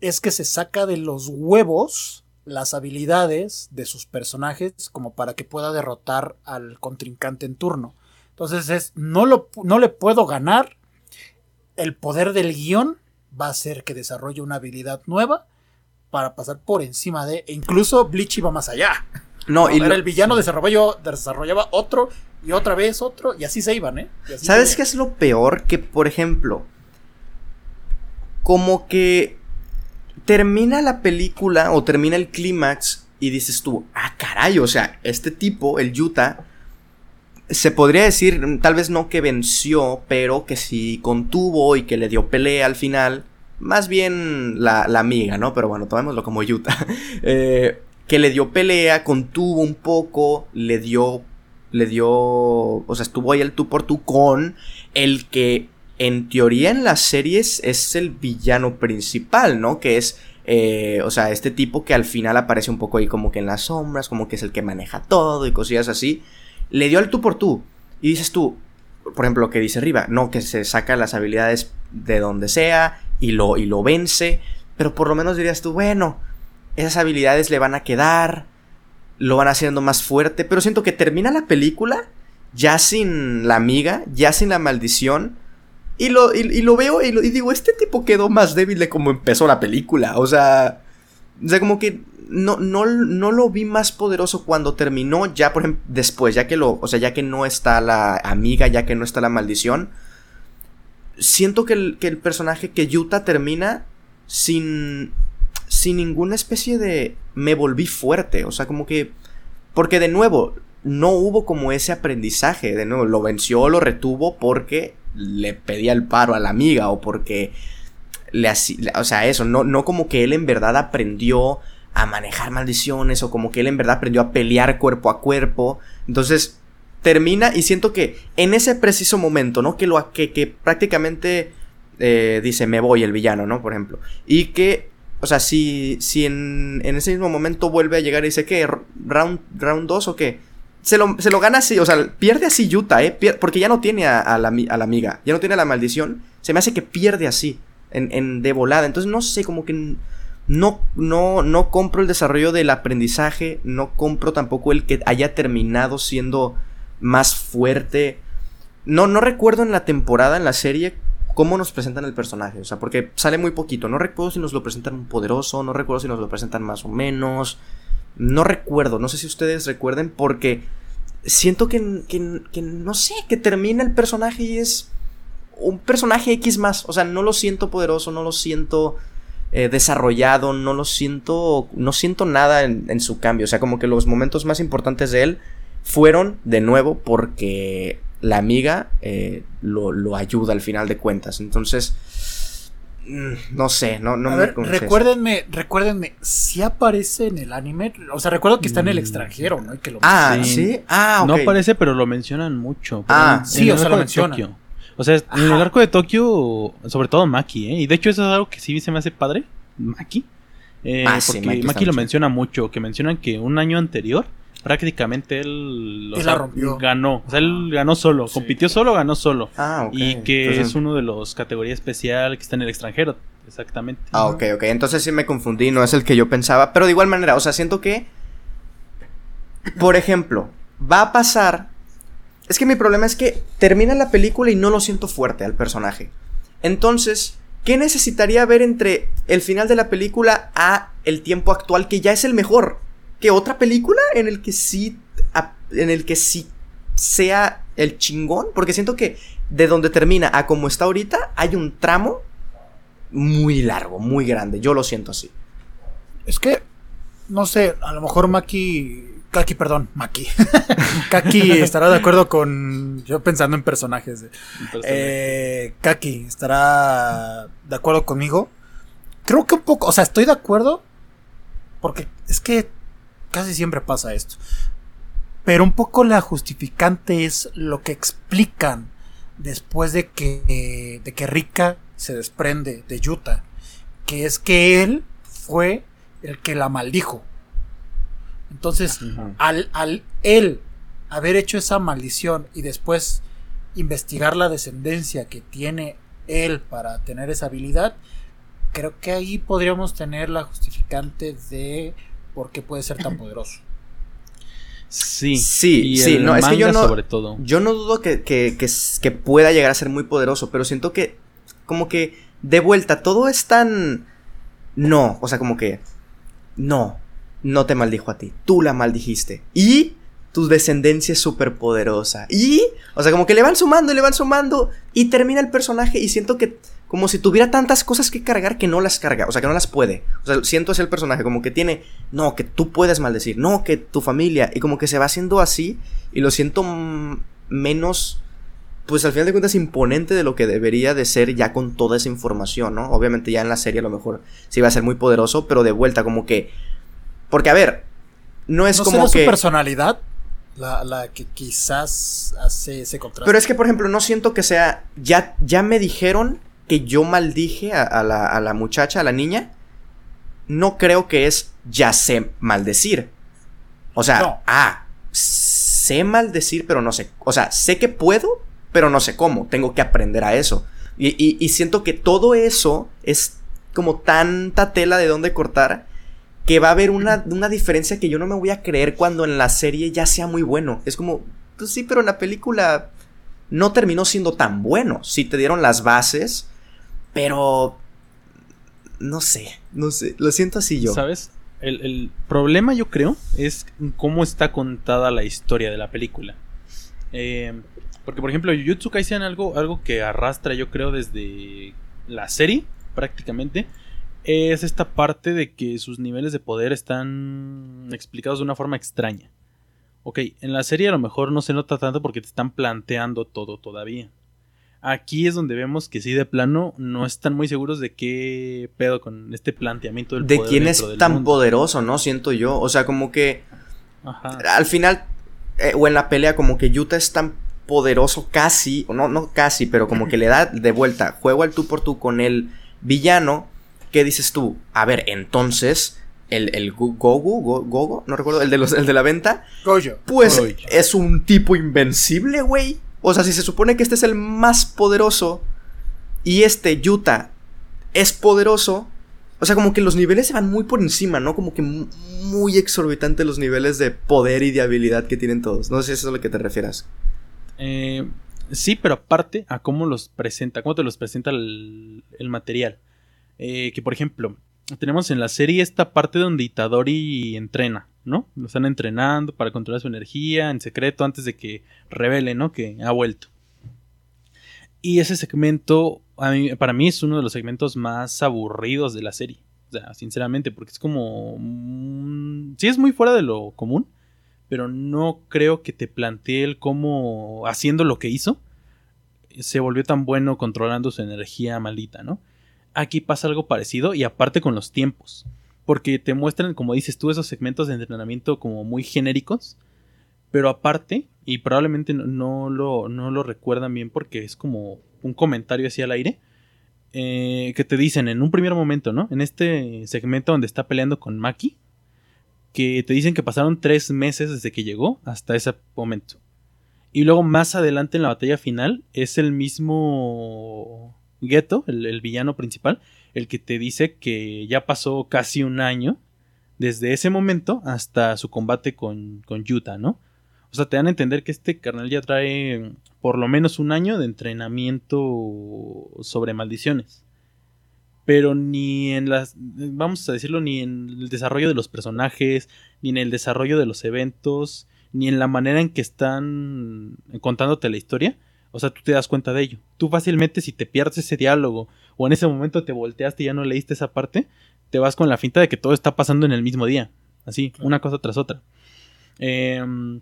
[SPEAKER 2] es que se saca de los huevos las habilidades de sus personajes como para que pueda derrotar al contrincante en turno. Entonces es, no, lo, no le puedo ganar, el poder del guion va a hacer que desarrolle una habilidad nueva para pasar por encima de. E incluso Bleach iba más allá. No, y el villano desarrolló, desarrollaba otro y otra vez otro, y así se iban, ¿eh?
[SPEAKER 1] ¿Sabes qué es lo peor? Que, por ejemplo, como que termina la película o termina el clímax y dices tú, ah, caray, o sea, este tipo, el Yuta, se podría decir, tal vez no que venció, pero que sí contuvo y que le dio pelea al final más bien la, amiga, ¿no? Pero bueno, tomémoslo como Yuta. Eh, que le dio pelea, contuvo un poco, le dio, le dio, o sea, estuvo ahí el tú por tú con el que en teoría en las series es el villano principal, ¿no? Que es, eh, o sea, este tipo que al final aparece un poco ahí como que en las sombras, como que es el que maneja todo y cosillas así. Le dio el tú por tú. Y dices tú, por ejemplo, lo que dice arriba, no, que se saca las habilidades de donde sea y lo, y lo vence, pero por lo menos dirías tú, bueno, esas habilidades le van a quedar, lo van haciendo más fuerte, pero siento que termina la película ya sin la amiga, ya sin la maldición, y lo, y, lo veo y, y, digo, este tipo quedó más débil de como empezó la película, o sea, o sea, como que no, no, no lo vi más poderoso cuando terminó, ya por ejemplo, después, ya que lo, o sea, ya que no está la amiga, ya que no está la maldición, siento que el, que el personaje, que Yuta termina sin, sin ninguna especie de... Me volví fuerte, o sea, como que... Porque de nuevo, no hubo como ese aprendizaje, de nuevo, lo venció, lo retuvo porque le pedía el paro a la amiga o porque le hacía, o sea, eso, no, no como que él en verdad aprendió a manejar maldiciones o como que él en verdad aprendió a pelear cuerpo a cuerpo. Entonces termina y siento que en ese preciso momento, ¿no? Que, lo, que, que prácticamente eh, dice me voy el villano, ¿no? Por ejemplo. Y que, o sea, si, si en, en ese mismo momento vuelve a llegar y dice que round, round 2 o qué. Se lo, se lo, gana así, o sea, pierde así Yuta, ¿eh? porque ya no tiene a, la, a la amiga, ya no tiene la maldición. Se me hace que pierde así, en, en de volada. Entonces, no sé, como que no, no, no compro el desarrollo del aprendizaje, no compro tampoco el que haya terminado siendo más fuerte. No, no recuerdo en la temporada, en la serie, cómo nos presentan el personaje. O sea, porque sale muy poquito. No recuerdo si nos lo presentan poderoso, no recuerdo si nos lo presentan más o menos. No recuerdo, no sé si ustedes recuerden, porque siento que, que, que no sé, que termina el personaje y es un personaje X más. O sea, no lo siento poderoso, no lo siento eh, desarrollado, no lo siento, no siento nada en, su cambio. O sea, como que los momentos más importantes de él fueron de nuevo porque la amiga eh, lo, ayuda al final de cuentas. Entonces, mm, no sé, no, no
[SPEAKER 2] me ver, recuérdenme, recuérdenme, si aparece en el anime, o sea, recuerdo que está en el mm. extranjero, ¿no? que
[SPEAKER 1] ah, sí, ah,
[SPEAKER 3] No aparece, pero lo mencionan mucho.
[SPEAKER 1] Ah,
[SPEAKER 2] sí, o sea, lo mencionan.
[SPEAKER 3] O sea, en el arco de Tokio, sobre todo Maki, ¿eh? Y de hecho eso es algo que sí se me hace padre, Maki. Eh, ah, porque Maki, lo menciona mucho, que mencionan que un año anterior prácticamente él, ganó. O sea, él ganó solo, compitió solo, ganó solo.
[SPEAKER 1] Ah, ok.
[SPEAKER 3] Y que es uno de los categorías especial que está en el extranjero, exactamente.
[SPEAKER 1] Ah, ok, ok. Entonces sí me confundí, no es el que yo pensaba. Pero de igual manera, o sea, siento que, por ejemplo, va a pasar es que mi problema es que termina la película y no lo siento fuerte al personaje. Entonces, ¿qué necesitaría ver entre el final de la película a el tiempo actual que ya es el mejor? ¿Que otra película en el que sí en el que sí sea el chingón? Porque siento que de donde termina a como está ahorita hay un tramo muy largo, muy grande. Yo lo siento así.
[SPEAKER 2] Es que no sé, a lo mejor Maki Kaki, perdón, Maki. Kaki estará de acuerdo con. Yo pensando en personajes. Eh, Kaki estará de acuerdo conmigo. Creo que un poco. O sea, estoy de acuerdo. Porque es que casi siempre pasa esto. Pero un poco la justificante es lo que explican después de que, de que Rika se desprende de Yuta. Que es que él fue el que la maldijo. Entonces, al, al él haber hecho esa maldición y después investigar la descendencia que tiene él para tener esa habilidad, creo que ahí podríamos tener la justificante de por qué puede ser tan poderoso.
[SPEAKER 3] Sí,
[SPEAKER 1] sí, sí, no, es que yo no, yo no dudo que, que, que, pueda llegar a ser muy poderoso, pero siento que, como que, de vuelta, todo es tan, no, o sea, como que, no, no te maldijo a ti, tú la maldijiste. Y tu descendencia es súper poderosa. Y, o sea, como que le van sumando y le van sumando y termina el personaje y siento que como si tuviera tantas cosas que cargar que no las carga, o sea, que no las puede. O sea, siento es el personaje como que tiene, no, que tú puedes maldecir, no, que tu familia, y como que se va haciendo así y lo siento menos pues al final de cuentas imponente de lo que debería de ser ya con toda esa información, ¿no? Obviamente ya en la serie a lo mejor sí va a ser muy poderoso, pero de vuelta como que porque, a ver, no es como que.
[SPEAKER 2] su personalidad la, la, que quizás hace ese contraste.
[SPEAKER 1] Pero es que, por ejemplo, no siento que sea. Ya, ya me dijeron que yo maldije a, la, a la muchacha, a la niña. No creo que es ya sé maldecir. O sea, ah, sé maldecir, pero no sé. O sea, sé que puedo, pero no sé cómo. Tengo que aprender a eso. Y, y, y siento que todo eso es como tanta tela de dónde cortar que va a haber una, diferencia que yo no me voy a creer cuando en la serie ya sea muy bueno. Es como, pues sí, pero en la película no terminó siendo tan bueno. Sí te dieron las bases, pero... No sé, no sé, lo siento así yo.
[SPEAKER 3] ¿Sabes? El, problema yo creo es cómo está contada la historia de la película. Eh, porque por ejemplo, Jujutsu Kaisen algo, algo que arrastra yo creo desde la serie prácticamente es esta parte de que sus niveles de poder están explicados de una forma extraña. Ok, en la serie a lo mejor no se nota tanto porque te están planteando todo todavía. Aquí es donde vemos que sí, de plano, no están muy seguros de qué pedo con este planteamiento del
[SPEAKER 1] De
[SPEAKER 3] poder
[SPEAKER 1] quién es tan
[SPEAKER 3] mundo.
[SPEAKER 1] poderoso, ¿no? Siento yo. O sea, como que
[SPEAKER 3] Ajá.
[SPEAKER 1] al final, eh, o en la pelea, como que Yuta es tan poderoso casi, o no, no casi, pero como que le da de vuelta, juego al tú por tú con el villano, ¿qué dices tú? A ver, entonces, el, el Gu- Gogu, Go- Gogo, no recuerdo, el de, los, el de la venta,
[SPEAKER 2] Goyo.
[SPEAKER 1] pues
[SPEAKER 3] Goyo.
[SPEAKER 1] es un tipo invencible, güey. O sea, si se supone que este es el más poderoso y este Yuta es poderoso, o sea, como que los niveles se van muy por encima, ¿no? Como que mu- muy exorbitantes los niveles de poder y de habilidad que tienen todos. No sé si eso es a lo que te refieras.
[SPEAKER 3] Eh, sí, pero aparte a cómo los presenta, cómo te los presenta el, el material. Eh, que por ejemplo, tenemos en la serie esta parte donde Itadori entrena, ¿no? Lo están entrenando para controlar su energía en secreto antes de que revele, ¿no? Que ha vuelto. Y ese segmento, a mí- para mí, es uno de los segmentos más aburridos de la serie. O sea, sinceramente, porque es como... sí es muy fuera de lo común, pero no creo que te plantee el cómo, haciendo lo que hizo, se volvió tan bueno controlando su energía maldita, ¿no? Aquí pasa algo parecido y aparte con los tiempos, porque te muestran, como dices tú, esos segmentos de entrenamiento como muy genéricos, pero aparte, y probablemente no, lo, no lo recuerdan bien porque es como un comentario así al aire, eh, que te dicen en un primer momento, ¿no? En este segmento donde está peleando con Maki, que te dicen que pasaron tres meses desde que llegó hasta ese momento. Y luego más adelante en la batalla final es el mismo Geto, el, el villano principal, el que te dice que ya pasó casi un año desde ese momento hasta su combate con, con Yuta, ¿no? O sea, te dan a entender que este carnal ya trae por lo menos un año de entrenamiento sobre maldiciones. Pero ni en las, vamos a decirlo, ni en el desarrollo de los personajes, ni en el desarrollo de los eventos, ni en la manera en que están contándote la historia. O sea, tú te das cuenta de ello. Tú fácilmente si te pierdes ese diálogo o en ese momento te volteaste y ya no leíste esa parte, te vas con la finta de que todo está pasando en el mismo día. Así, una cosa tras otra. Em,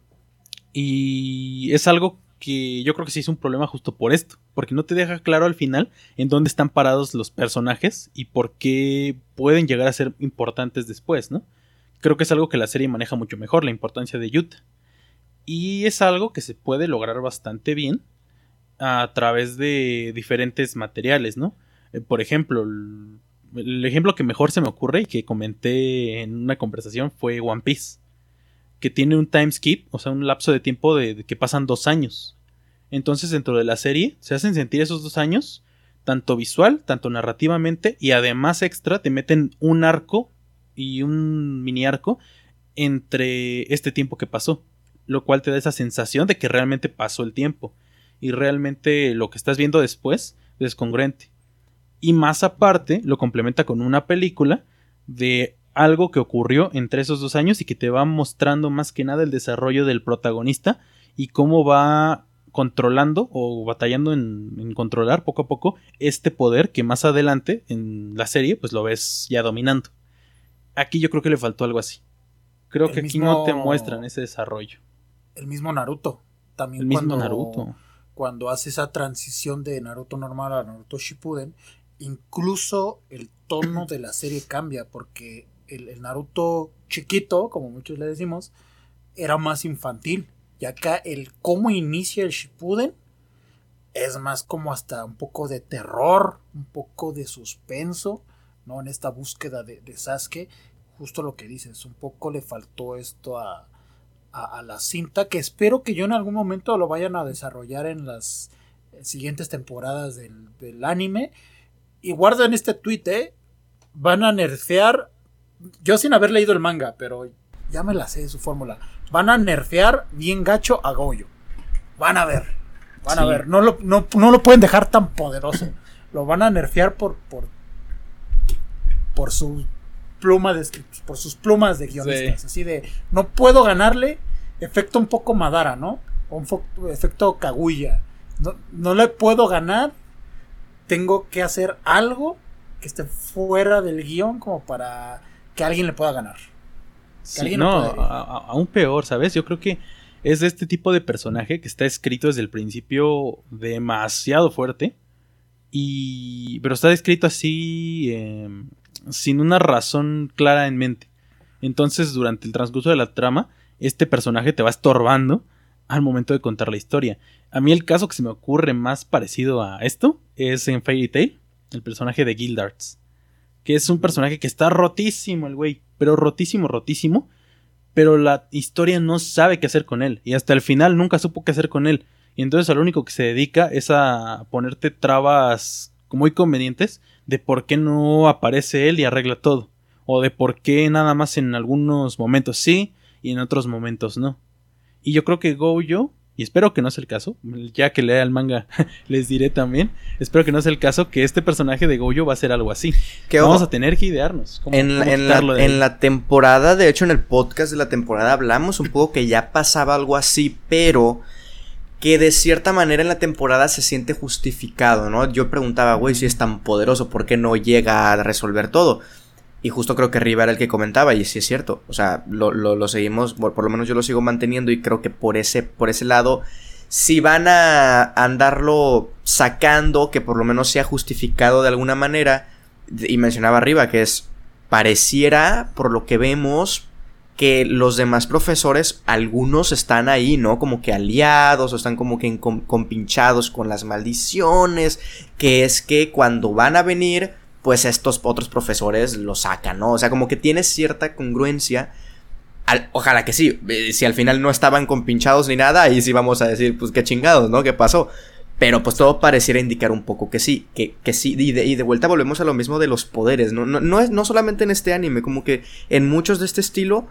[SPEAKER 3] y es algo que yo creo que sí es un problema justo por esto. Porque no te deja claro al final en dónde están parados los personajes y por qué pueden llegar a ser importantes después, ¿no? Creo que es algo que la serie maneja mucho mejor, la importancia de Yuta. Y es algo que se puede lograr bastante bien a través de diferentes materiales, ¿no? Eh, por ejemplo, el, ejemplo que mejor se me ocurre y que comenté en una conversación fue One Piece, que tiene un time skip, o sea, un lapso de tiempo de que pasan dos años. Entonces, dentro de la serie, se hacen sentir esos dos años, tanto visual, tanto narrativamente, y además extra, te meten un arco y un mini arco entre este tiempo que pasó, lo cual te da esa sensación de que realmente pasó el tiempo y realmente lo que estás viendo después es congruente. Y más aparte, lo complementa con una película de algo que ocurrió entre esos dos años y que te va mostrando más que nada el desarrollo del protagonista y cómo va controlando o batallando en, en, controlar poco a poco este poder que más adelante en la serie pues lo ves ya dominando. Aquí yo creo que le faltó algo así. Creo
[SPEAKER 2] El
[SPEAKER 3] que aquí no te muestran ese desarrollo.
[SPEAKER 2] El mismo Naruto. También
[SPEAKER 3] El mismo Naruto.
[SPEAKER 2] Cuando hace esa transición de Naruto normal a Naruto Shippuden, incluso el tono de la serie cambia porque el, Naruto chiquito, como muchos le decimos, era más infantil. Y acá el cómo inicia el Shippuden es más como hasta un poco de terror, un poco de suspenso, ¿no? En esta búsqueda de, de Sasuke, justo lo que dices, un poco le faltó esto a, a, a la cinta, que espero que yo en algún momento lo vayan a desarrollar en las eh, siguientes temporadas del, del anime. Y guarden este tweet, ¿eh? Van a nerfear, yo sin haber leído el manga, pero ya me la sé su fórmula. Van a nerfear bien gacho a Goyo. Van a ver. Van a ver. No lo, no, no lo pueden dejar tan poderoso. Lo van a nerfear por, por, por su pluma de por sus plumas de guionistas. Así de, no puedo ganarle. Efecto un poco Madara, ¿no? Un efecto Kaguya. No, no le puedo ganar. Tengo que hacer algo que esté fuera del guion como para que alguien le pueda ganar.
[SPEAKER 3] Sí, no, aún peor, ¿sabes? Yo creo que es de este tipo de personaje que está escrito desde el principio demasiado fuerte. Y. Pero está escrito así. em, sin una razón clara en mente. Entonces, durante el transcurso de la trama, este personaje te va estorbando al momento de contar la historia. A mí el caso que se me ocurre más parecido a esto es en Fairy Tail, el personaje de Gildarts. Que es un personaje que está rotísimo el güey, pero rotísimo, rotísimo. Pero la historia no sabe qué hacer con él. Y hasta el final nunca supo qué hacer con él. Y entonces lo único que se dedica es a ponerte trabas muy convenientes de por qué no aparece él y arregla todo. O de por qué nada más en algunos momentos sí y en otros momentos no. Y yo creo que Gojo, y espero que no sea el caso, ya que lea el manga les diré también, espero que no sea el caso que este personaje de Gojo va a ser algo así.
[SPEAKER 1] Que
[SPEAKER 3] Vamos
[SPEAKER 1] ojo,
[SPEAKER 3] a tener que idearnos. cómo-
[SPEAKER 1] en,
[SPEAKER 3] cómo
[SPEAKER 1] en la,
[SPEAKER 3] de
[SPEAKER 1] en la temporada, de hecho en el podcast de la temporada hablamos un poco que ya pasaba algo así, pero que de cierta manera en la temporada se siente justificado, ¿no? Yo preguntaba, güey, si es tan poderoso, ¿por qué no llega a resolver todo? Y justo creo que Riva era el que comentaba, y sí es cierto. O sea, lo, lo- seguimos, por, por lo menos yo lo sigo manteniendo, y creo que por ese, por ese lado, si van a andarlo sacando, que por lo menos sea justificado de alguna manera, y mencionaba arriba que es, pareciera, por lo que vemos, que los demás profesores, algunos están ahí, ¿no? Como que aliados o están como que compinchados con las maldiciones, que es que cuando van a venir, pues estos otros profesores lo sacan, ¿no? O sea, como que tiene cierta congruencia. Al- ojalá que sí, eh, si al final no estaban compinchados ni nada, ahí sí vamos a decir, pues qué chingados, ¿no? ¿Qué pasó? Pero pues todo pareciera indicar un poco que sí, que, que sí, y de, y de vuelta volvemos a lo mismo de los poderes, ¿no? No, no es, no solamente en este anime, como que en muchos de este estilo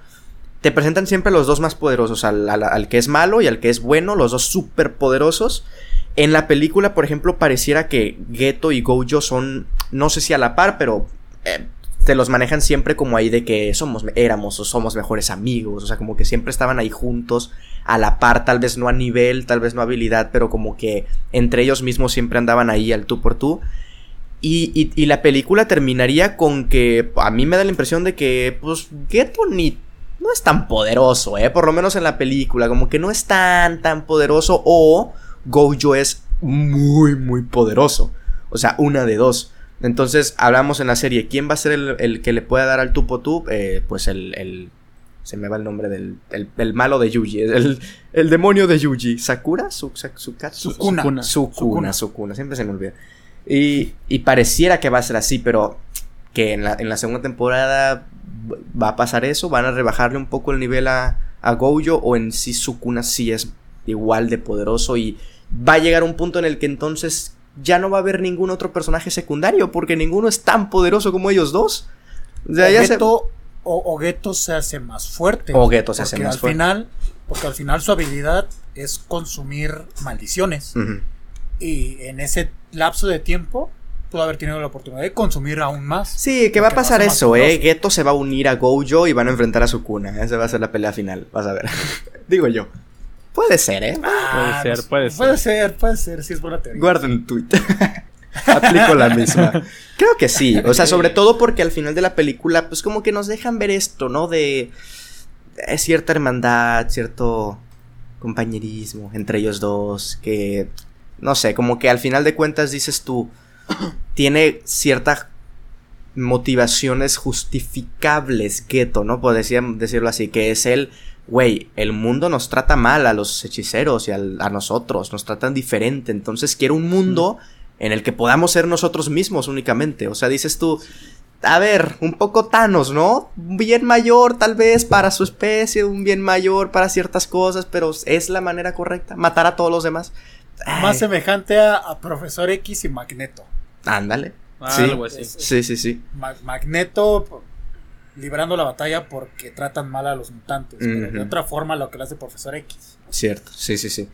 [SPEAKER 1] te presentan siempre a los dos más poderosos, al, al- al que es malo y al que es bueno, los dos súper poderosos. En la película, por ejemplo, pareciera que Geto y Gojo son, no sé si a la par, pero eh, te los manejan siempre como ahí de que somos, éramos o somos mejores amigos, o sea, como que siempre estaban ahí juntos, a la par, tal vez no a nivel, tal vez no a habilidad, pero como que entre ellos mismos siempre andaban ahí al tú por tú. Y, y- y la película terminaría con que a mí me da la impresión de que, pues, Geto ni no es tan poderoso, ¿eh? Por lo menos en la película, como que no es tan, tan poderoso o Gojo es muy, muy poderoso. O sea, una de dos. Entonces, hablamos en la serie, ¿quién va a ser el, el que le pueda dar al tupo tú? Eh, pues el, el- Se me va el nombre del... El, el malo de Yuji, el, el demonio de Yuji. ¿Sakura? Su,
[SPEAKER 2] Sukuna.
[SPEAKER 3] Sukuna.
[SPEAKER 1] Sukuna, Sukuna, siempre se me olvida. Y, y pareciera que va a ser así, pero que en la, en la segunda temporada va a pasar eso, van a rebajarle un poco el nivel a, a Gojo o en sí Sukuna sí es igual de poderoso y va a llegar un punto en el que entonces ya no va a haber ningún otro personaje secundario porque ninguno es tan poderoso como ellos dos. O sea, ya se-
[SPEAKER 2] Geto, o, o Geto se hace más fuerte.
[SPEAKER 1] O Geto se hace más
[SPEAKER 2] al
[SPEAKER 1] fuerte.
[SPEAKER 2] Final, porque al final su habilidad es consumir maldiciones. Y en ese lapso de tiempo pudo haber tenido la oportunidad de consumir aún más.
[SPEAKER 1] Sí, que va a pasar eso, eh. Geto se va a unir a Gojo y van a enfrentar a Sukuna. Esa va a ser la pelea final, vas a ver. Digo yo. Puede ser, eh.
[SPEAKER 2] Ah,
[SPEAKER 3] ser,
[SPEAKER 2] no sé.
[SPEAKER 3] puede ser.
[SPEAKER 2] Puede ser, puede ser, sí es buena teoría.
[SPEAKER 1] Guarden el tweet. Aplico la misma. Creo que sí. O sea, sobre todo porque al final de la película, pues como que nos dejan ver esto, ¿no? De, de cierta hermandad, cierto compañerismo entre ellos dos. Que, no sé, como que al final de cuentas dices tú, tiene ciertas motivaciones justificables, Geto, ¿no? Podrían decirlo así, que es el, güey, el mundo nos trata mal a los hechiceros y al- a nosotros, nos tratan diferente, entonces quiero un mundo en el que podamos ser nosotros mismos únicamente, o sea, dices tú, a ver, un poco Thanos, ¿no? Un bien mayor tal vez para su especie, un bien mayor para ciertas cosas, pero es la manera correcta, matar a todos los demás.
[SPEAKER 2] Más semejante a, a Profesor X y Magneto.
[SPEAKER 1] ándale. Sí.
[SPEAKER 3] Algo así.
[SPEAKER 2] Es-
[SPEAKER 1] Sí, sí, sí.
[SPEAKER 2] Ma- Magneto librando la batalla porque tratan mal a los mutantes. Pero de otra forma lo que le hace Profesor X.
[SPEAKER 1] Cierto, sí, sí, sí.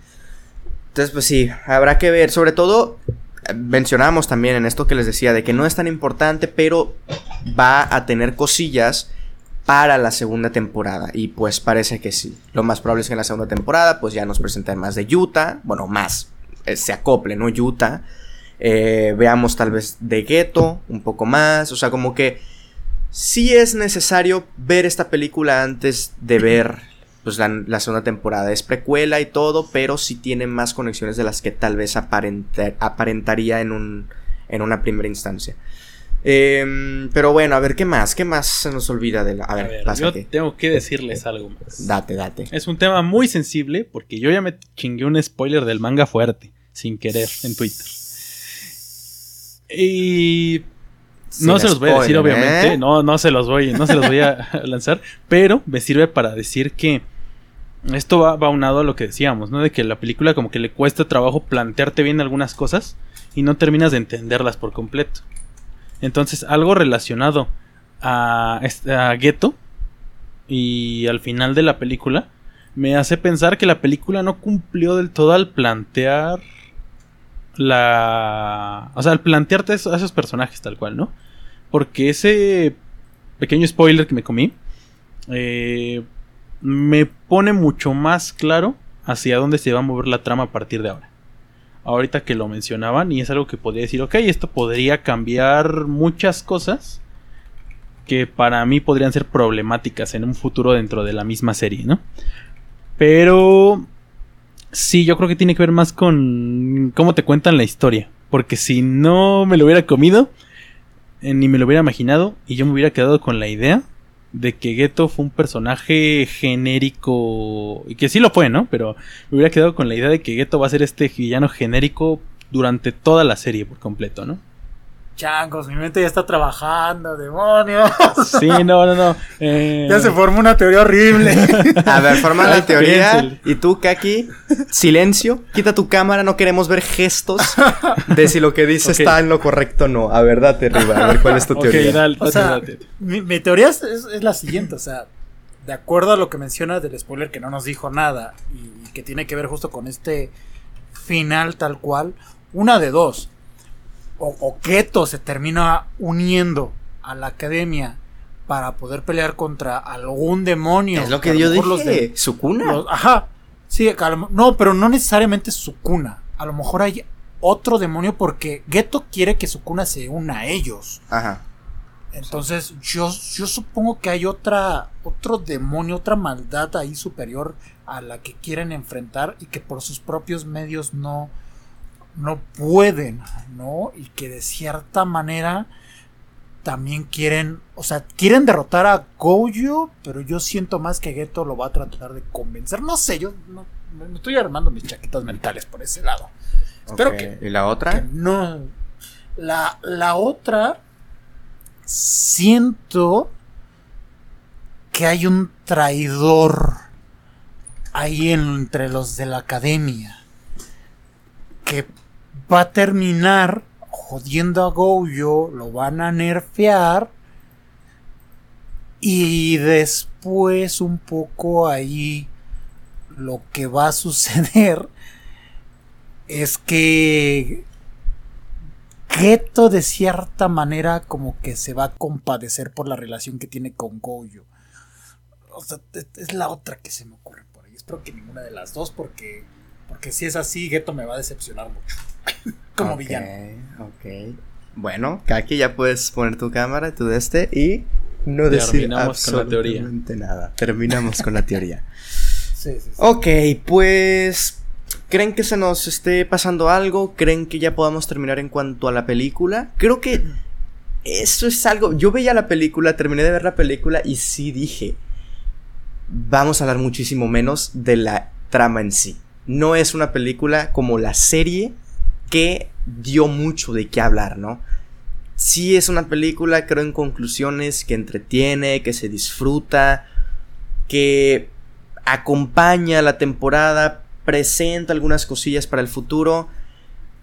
[SPEAKER 1] Entonces, pues sí, habrá que ver. Sobre todo, eh, mencionamos también en esto que les decía, de que no es tan importante, pero va a tener cosillas para la segunda temporada. Y pues parece que sí. Lo más probable es que en la segunda temporada, pues ya nos presenten más de Utah. Bueno, más. eh, se acople, ¿no? Utah. Eh, veamos tal vez de Ghetto, un poco más. O sea, como que sí es necesario ver esta película antes de ver pues la, la segunda temporada es precuela y todo, pero sí tiene más conexiones de las que tal vez aparentar- aparentaría en, un, en una primera instancia. Em, pero bueno, a ver, ¿qué más? ¿Qué más se nos olvida de la... A
[SPEAKER 3] A
[SPEAKER 1] ver,
[SPEAKER 3] yo
[SPEAKER 1] pásate.
[SPEAKER 3] tengo que decirles algo más.
[SPEAKER 1] Date, date.
[SPEAKER 3] Es un tema muy sensible porque yo ya me chingué un spoiler del manga fuerte, sin querer, en Twitter. Y no se los voy a decir, obviamente.
[SPEAKER 1] ¿eh?
[SPEAKER 3] No, no se los voy, no se los voy a lanzar. Pero me sirve para decir que esto va, va unado a lo que decíamos, ¿no? De que la película como que le cuesta trabajo plantearte bien algunas cosas y no terminas de entenderlas por completo. Entonces, algo relacionado a, a Ghetto y al final de la película me hace pensar que la película no cumplió del todo al plantear la... O sea, al plantearte a esos personajes tal cual, ¿no? Porque ese pequeño spoiler que me comí eh, me pone mucho más claro hacia dónde se va a mover la trama a partir de ahora. Ahorita que lo mencionaban y es algo que podría decir, ok, esto podría cambiar muchas cosas que para mí podrían ser problemáticas en un futuro dentro de la misma serie, ¿no? Pero sí, yo creo que tiene que ver más con cómo te cuentan la historia. Porque si no me lo hubiera comido, eh, ni me lo hubiera imaginado, y yo me hubiera quedado con la idea de que Geto fue un personaje genérico, y que sí lo fue, ¿no? Pero me hubiera quedado con la idea de que Geto va a ser este villano genérico durante toda la serie por completo, ¿no?
[SPEAKER 2] Changos, mi mente ya está trabajando, demonios.
[SPEAKER 3] Sí, no, no, no. eh,
[SPEAKER 2] Ya se formó una teoría horrible.
[SPEAKER 1] A ver, forma la teoría. Y tú, Kaki, silencio. Quita tu cámara, no queremos ver gestos de si lo que dice está en lo correcto o no. A ver, date, Riva. A ver, ¿cuál es tu teoría?
[SPEAKER 3] dale,
[SPEAKER 2] O sea,
[SPEAKER 3] date.
[SPEAKER 2] mi, mi teoría es, es- es la siguiente, o sea, de acuerdo a lo que mencionas del spoiler que no nos dijo nada y, y que tiene que ver justo con este final tal cual, una de dos. O, o Keto se termina uniendo a la academia para poder pelear contra algún demonio.
[SPEAKER 1] Es lo
[SPEAKER 2] a
[SPEAKER 1] que yo
[SPEAKER 2] los
[SPEAKER 1] dije.
[SPEAKER 2] de-
[SPEAKER 1] Su cuna.
[SPEAKER 2] los- ajá. Sí, que lo- no, pero no necesariamente su cuna. A lo mejor hay otro demonio porque Geto quiere que su cuna se una a ellos.
[SPEAKER 1] Ajá.
[SPEAKER 2] Entonces, yo, yo supongo que hay otra, otro demonio, otra maldad ahí superior a la que quieren enfrentar y que por sus propios medios no, no pueden, ¿no? Y que de cierta manera también quieren, o sea, quieren derrotar a Gojo, pero yo siento más que Geto lo va a tratar de convencer. No sé, yo no, me estoy armando mis chaquetas mentales por ese lado. Espero que
[SPEAKER 1] ¿Y la otra?
[SPEAKER 2] no. La, la otra. Siento que hay un traidor ahí entre los de la academia. Que va a terminar jodiendo a Goyo. Lo van a nerfear. Y después un poco ahí lo que va a suceder es que Geto de cierta manera como que se va a compadecer por la relación que tiene con Goyo. O sea, es, la otra que se me ocurre por ahí. Espero que ninguna de las dos porque porque si es así Geto me va a decepcionar mucho como villano.
[SPEAKER 1] Ok. Bueno, Kaki, ya puedes poner tu cámara, tu de este y no decir
[SPEAKER 3] Terminamos con la teoría.
[SPEAKER 1] absolutamente nada. Terminamos con la teoría.
[SPEAKER 2] Sí, sí, sí.
[SPEAKER 1] Ok, pues. ¿Creen que se nos esté pasando algo? ¿Creen que ya podamos terminar en cuanto a la película? Creo que eso es algo. Yo veía la película, terminé de ver la película y sí dije. Vamos a hablar muchísimo menos de la trama en sí. No es una película como la serie que dio mucho de qué hablar, ¿no? Sí es una película, creo en conclusiones, que entretiene, que se disfruta, que acompaña la temporada, presenta algunas cosillas para el futuro,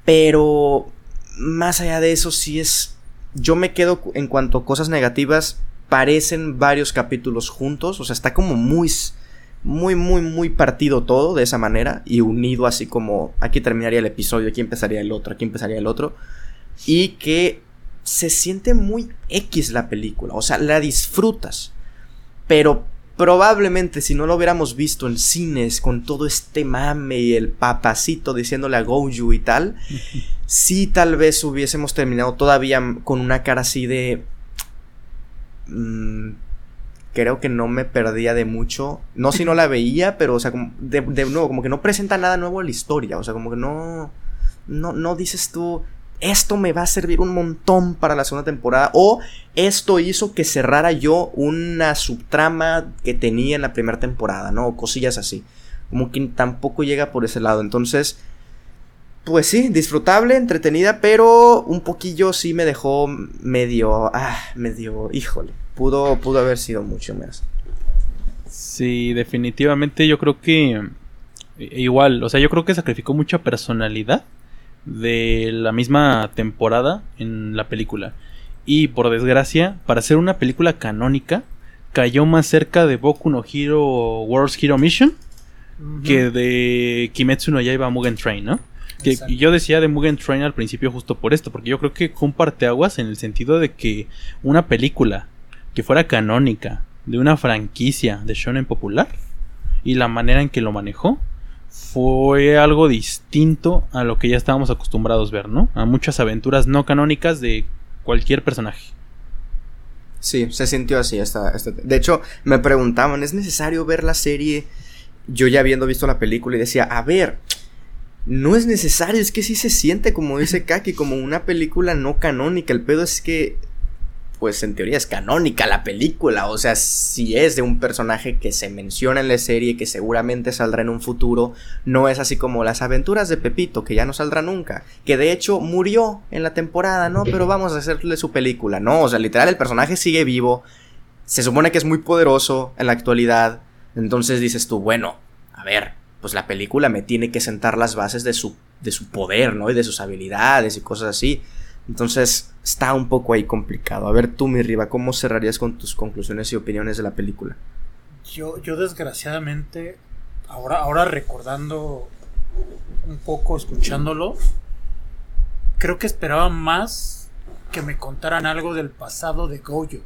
[SPEAKER 1] pero más allá de eso sí es... Yo me quedo en cuanto a cosas negativas, parecen varios capítulos juntos, o sea, está como muy... Muy, muy, muy partido todo de esa manera y unido así como aquí terminaría el episodio, aquí empezaría el otro, aquí empezaría el otro. Y que se siente muy X la película, o sea, la disfrutas. Pero probablemente si no lo hubiéramos visto en cines con todo este mame y el papacito diciéndole a Goju y tal, sí tal vez hubiésemos terminado todavía con una cara así de... mm, creo que no me perdía de mucho. No si no la veía, pero, o sea, como de, nuevo, como que no presenta nada nuevo a la historia. O sea, como que no. No, no dices tú. Esto me va a servir un montón para la segunda temporada. O esto hizo que cerrara yo una subtrama que tenía en la primera temporada, ¿no? O cosillas así. Como que tampoco llega por ese lado. Entonces pues sí, disfrutable, entretenida, pero un poquillo sí me dejó medio, ah, medio, híjole, pudo, pudo haber sido mucho más.
[SPEAKER 3] Sí, definitivamente yo creo que eh, igual, o sea, yo creo que sacrificó mucha personalidad de la misma temporada en la película. Y por desgracia, para ser una película canónica, cayó más cerca de Boku no Hero World's Hero Mission que de Kimetsu no Yaiba Mugen Train, ¿no? Que yo decía de Mugen Train al principio justo por esto, porque yo creo que fue un parteaguas en el sentido de que una película que fuera canónica de una franquicia de shonen popular y la manera en que lo manejó fue algo distinto a lo que ya estábamos acostumbrados a ver, ¿no? A muchas aventuras no canónicas de cualquier personaje.
[SPEAKER 1] Sí, se sintió así. Esta, De hecho, me preguntaban, ¿es necesario ver la serie? Yo ya habiendo visto la película y decía, a ver, no es necesario, es que sí se siente, como dice Kaki, como una película no canónica. El pedo es que, pues en teoría es canónica la película. O sea, si es de un personaje que se menciona en la serie, que seguramente saldrá en un futuro, no es así como las aventuras de Pepito, que ya no saldrá nunca. Que de hecho murió en la temporada, ¿no? Pero vamos a hacerle su película. No, o sea, literal, el personaje sigue vivo. Se supone que es muy poderoso en la actualidad. Entonces dices tú, bueno, a ver, pues la película me tiene que sentar las bases de su, de su poder, ¿no? Y de sus habilidades y cosas así. Entonces está un poco ahí complicado. A ver tú, mi Riva, ¿cómo cerrarías con tus conclusiones y opiniones de la película?
[SPEAKER 2] Yo, yo desgraciadamente, ahora, ahora recordando un poco, escuchándolo, creo que esperaba más que me contaran algo del pasado de Goyo.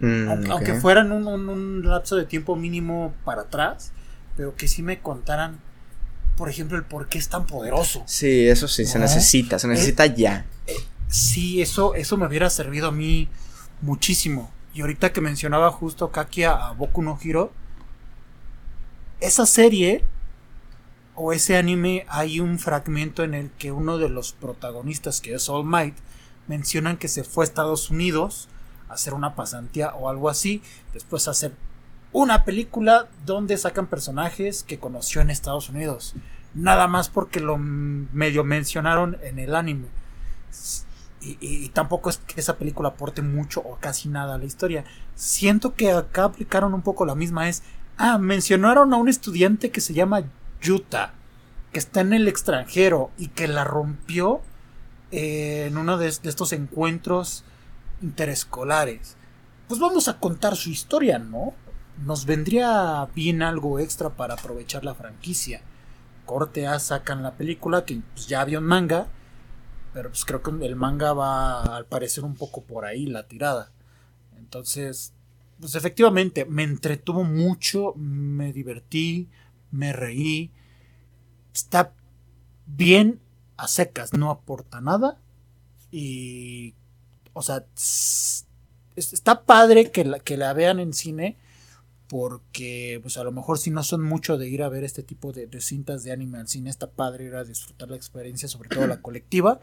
[SPEAKER 2] Mm, aunque, fueran un, un, lapso de tiempo mínimo para atrás, pero que sí me contaran, por ejemplo, el por qué es tan poderoso.
[SPEAKER 1] Sí, eso sí, se necesita, se necesita eh, ya.
[SPEAKER 2] Eh, sí, eso, eso me hubiera servido a mí muchísimo. Y ahorita que mencionaba justo Kaki a, Boku no Hiro, esa serie o ese anime hay un fragmento en el que uno de los protagonistas, que es All Might, mencionan que se fue a Estados Unidos a hacer una pasantía o algo así, después a hacer una película donde sacan personajes que conoció en Estados Unidos. Nada más porque lo medio mencionaron en el anime. Y, tampoco es que esa película aporte mucho o casi nada a la historia. Siento que acá aplicaron un poco la misma. Es, ah, mencionaron a un estudiante que se llama Yuta, que está en el extranjero y que la rompió en uno de estos encuentros interescolares. Pues vamos a contar su historia, ¿no? nos vendría bien algo extra para aprovechar la franquicia. Corte A sacan la película, que pues, ya había un manga, pero pues creo que el manga va al parecer un poco por ahí la tirada. Entonces, pues efectivamente, me entretuvo mucho, me divertí, me reí. Está bien a secas, no aporta nada. Y, o sea, está padre que la, que la vean en cine porque pues a lo mejor si no son mucho de ir a ver este tipo de, cintas de anime al cine, está padre ir a disfrutar la experiencia, sobre todo la colectiva,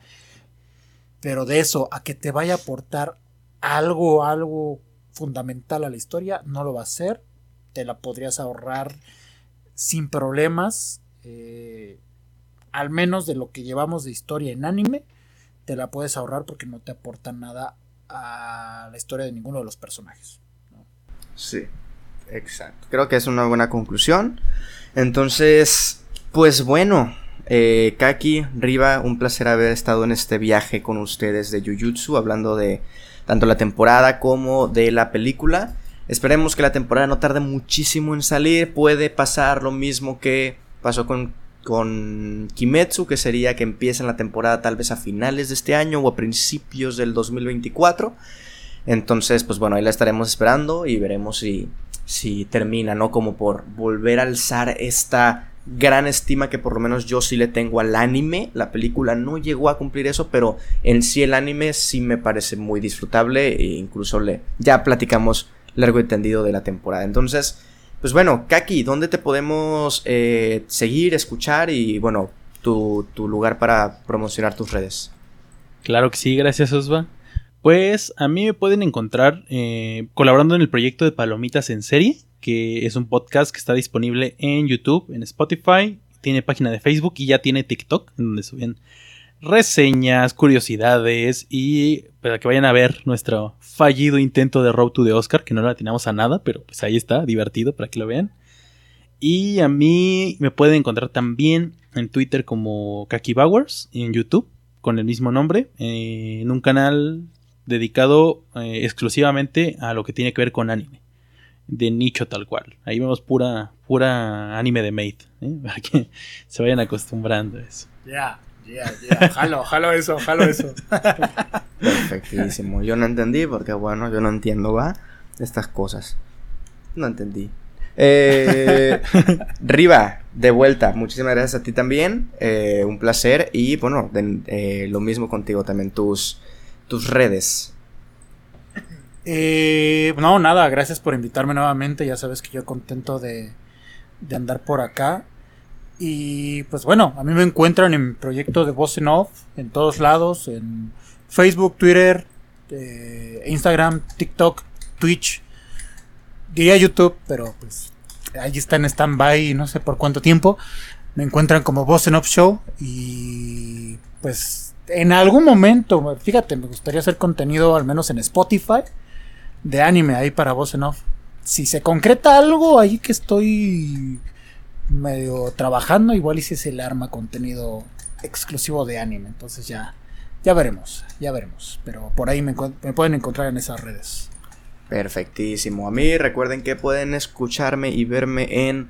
[SPEAKER 2] pero de eso a que te vaya a aportar algo, algo fundamental a la historia, no lo va a hacer, te la podrías ahorrar sin problemas, eh, al menos de lo que llevamos de historia en anime, te la puedes ahorrar porque no te aporta nada a la historia de ninguno de los personajes.
[SPEAKER 1] Sí. Exacto. Creo que es una buena conclusión. Entonces, pues bueno, eh, Kaki, Riva, un placer haber estado en este viaje con ustedes de Jujutsu, hablando de tanto la temporada como de la película. Esperemos que la temporada no tarde muchísimo en salir. Puede pasar lo mismo que pasó con, con Kimetsu, que sería que empiecen la temporada tal vez a finales de este año o a principios del 2024. Entonces, pues bueno, ahí la estaremos esperando y veremos si si termina, ¿no? Como por volver a alzar esta gran estima que por lo menos yo sí le tengo al anime. La película no llegó a cumplir eso, pero en sí el anime sí me parece muy disfrutable e incluso le ya platicamos largo y tendido de la temporada. Entonces, pues bueno, Kaki, ¿dónde te podemos eh, seguir, escuchar y bueno, tu, tu, lugar para promocionar tus redes?
[SPEAKER 3] Claro que sí, gracias Osva. Pues a mí me pueden encontrar eh, colaborando en el proyecto de Palomitas en Serie, que es un podcast que está disponible en YouTube, en Spotify, tiene página de Facebook y ya tiene TikTok, en donde suben reseñas, curiosidades y para que vayan a ver nuestro fallido intento de Road to the Oscar, que no lo atinamos a nada, pero pues ahí está, divertido para que lo vean. Y a mí me pueden encontrar también en Twitter como Kaki Bowers y en YouTube con el mismo nombre, eh, en un canal dedicado eh, exclusivamente a lo que tiene que ver con anime. De nicho tal cual. Ahí vemos pura, pura anime de Mate. ¿eh? Para que se vayan acostumbrando a eso.
[SPEAKER 2] Ya, ya, ya. Jalo, jalo eso, jalo eso.
[SPEAKER 1] Perfectísimo. Yo no entendí porque, bueno, yo no entiendo, ¿va? Estas cosas. No entendí. Eh, Riva, de vuelta, muchísimas gracias a ti también. Eh, un placer. Y bueno, eh, lo mismo contigo también. Tus, tus redes.
[SPEAKER 2] Eh, no, nada, gracias por invitarme nuevamente. Ya sabes que yo contento de, de andar por acá. Y pues bueno, a mí me encuentran en proyecto de Voz en Off, en todos lados, en Facebook, Twitter, eh, Instagram, TikTok, Twitch. Diría YouTube, pero pues ahí está en stand-by no sé por cuánto tiempo. Me encuentran como Voz en Off Show y pues en algún momento, fíjate, me gustaría hacer contenido al menos en Spotify de anime ahí para voz en off. Si se concreta algo ahí que estoy medio trabajando, igual y si se le arma contenido exclusivo de anime. Entonces ya, ya veremos, ya veremos. Pero por ahí me, me pueden encontrar en esas redes.
[SPEAKER 1] Perfectísimo. A mí recuerden que pueden escucharme y verme en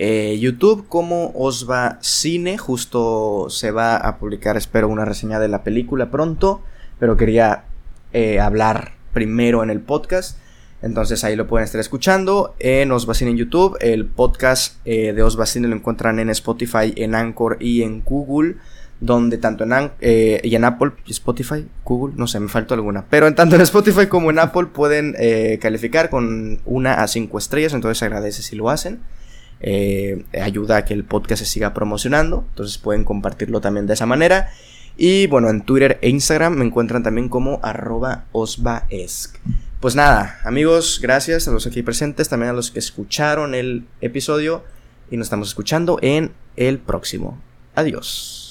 [SPEAKER 1] eh, YouTube como Osva Cine. Justo se va a publicar, espero, una reseña de la película pronto. Pero quería eh, hablar primero en el podcast. Entonces ahí lo pueden estar escuchando en Osva Cine en YouTube. El podcast eh, de Osva Cine lo encuentran en Spotify, en Anchor y en Google. Donde tanto en, eh, y Apple, Spotify, Google, no sé, me faltó alguna. Pero en tanto en Spotify como en Apple pueden calificar con una a cinco estrellas. Entonces agradece si lo hacen. Eh, ayuda a que el podcast se siga promocionando. Entonces pueden compartirlo también de esa manera. Y bueno, en Twitter e Instagram me encuentran también como arroba. Pues nada, amigos, gracias a los aquí presentes, también a los que escucharon el episodio y nos estamos escuchando en el próximo. Adiós.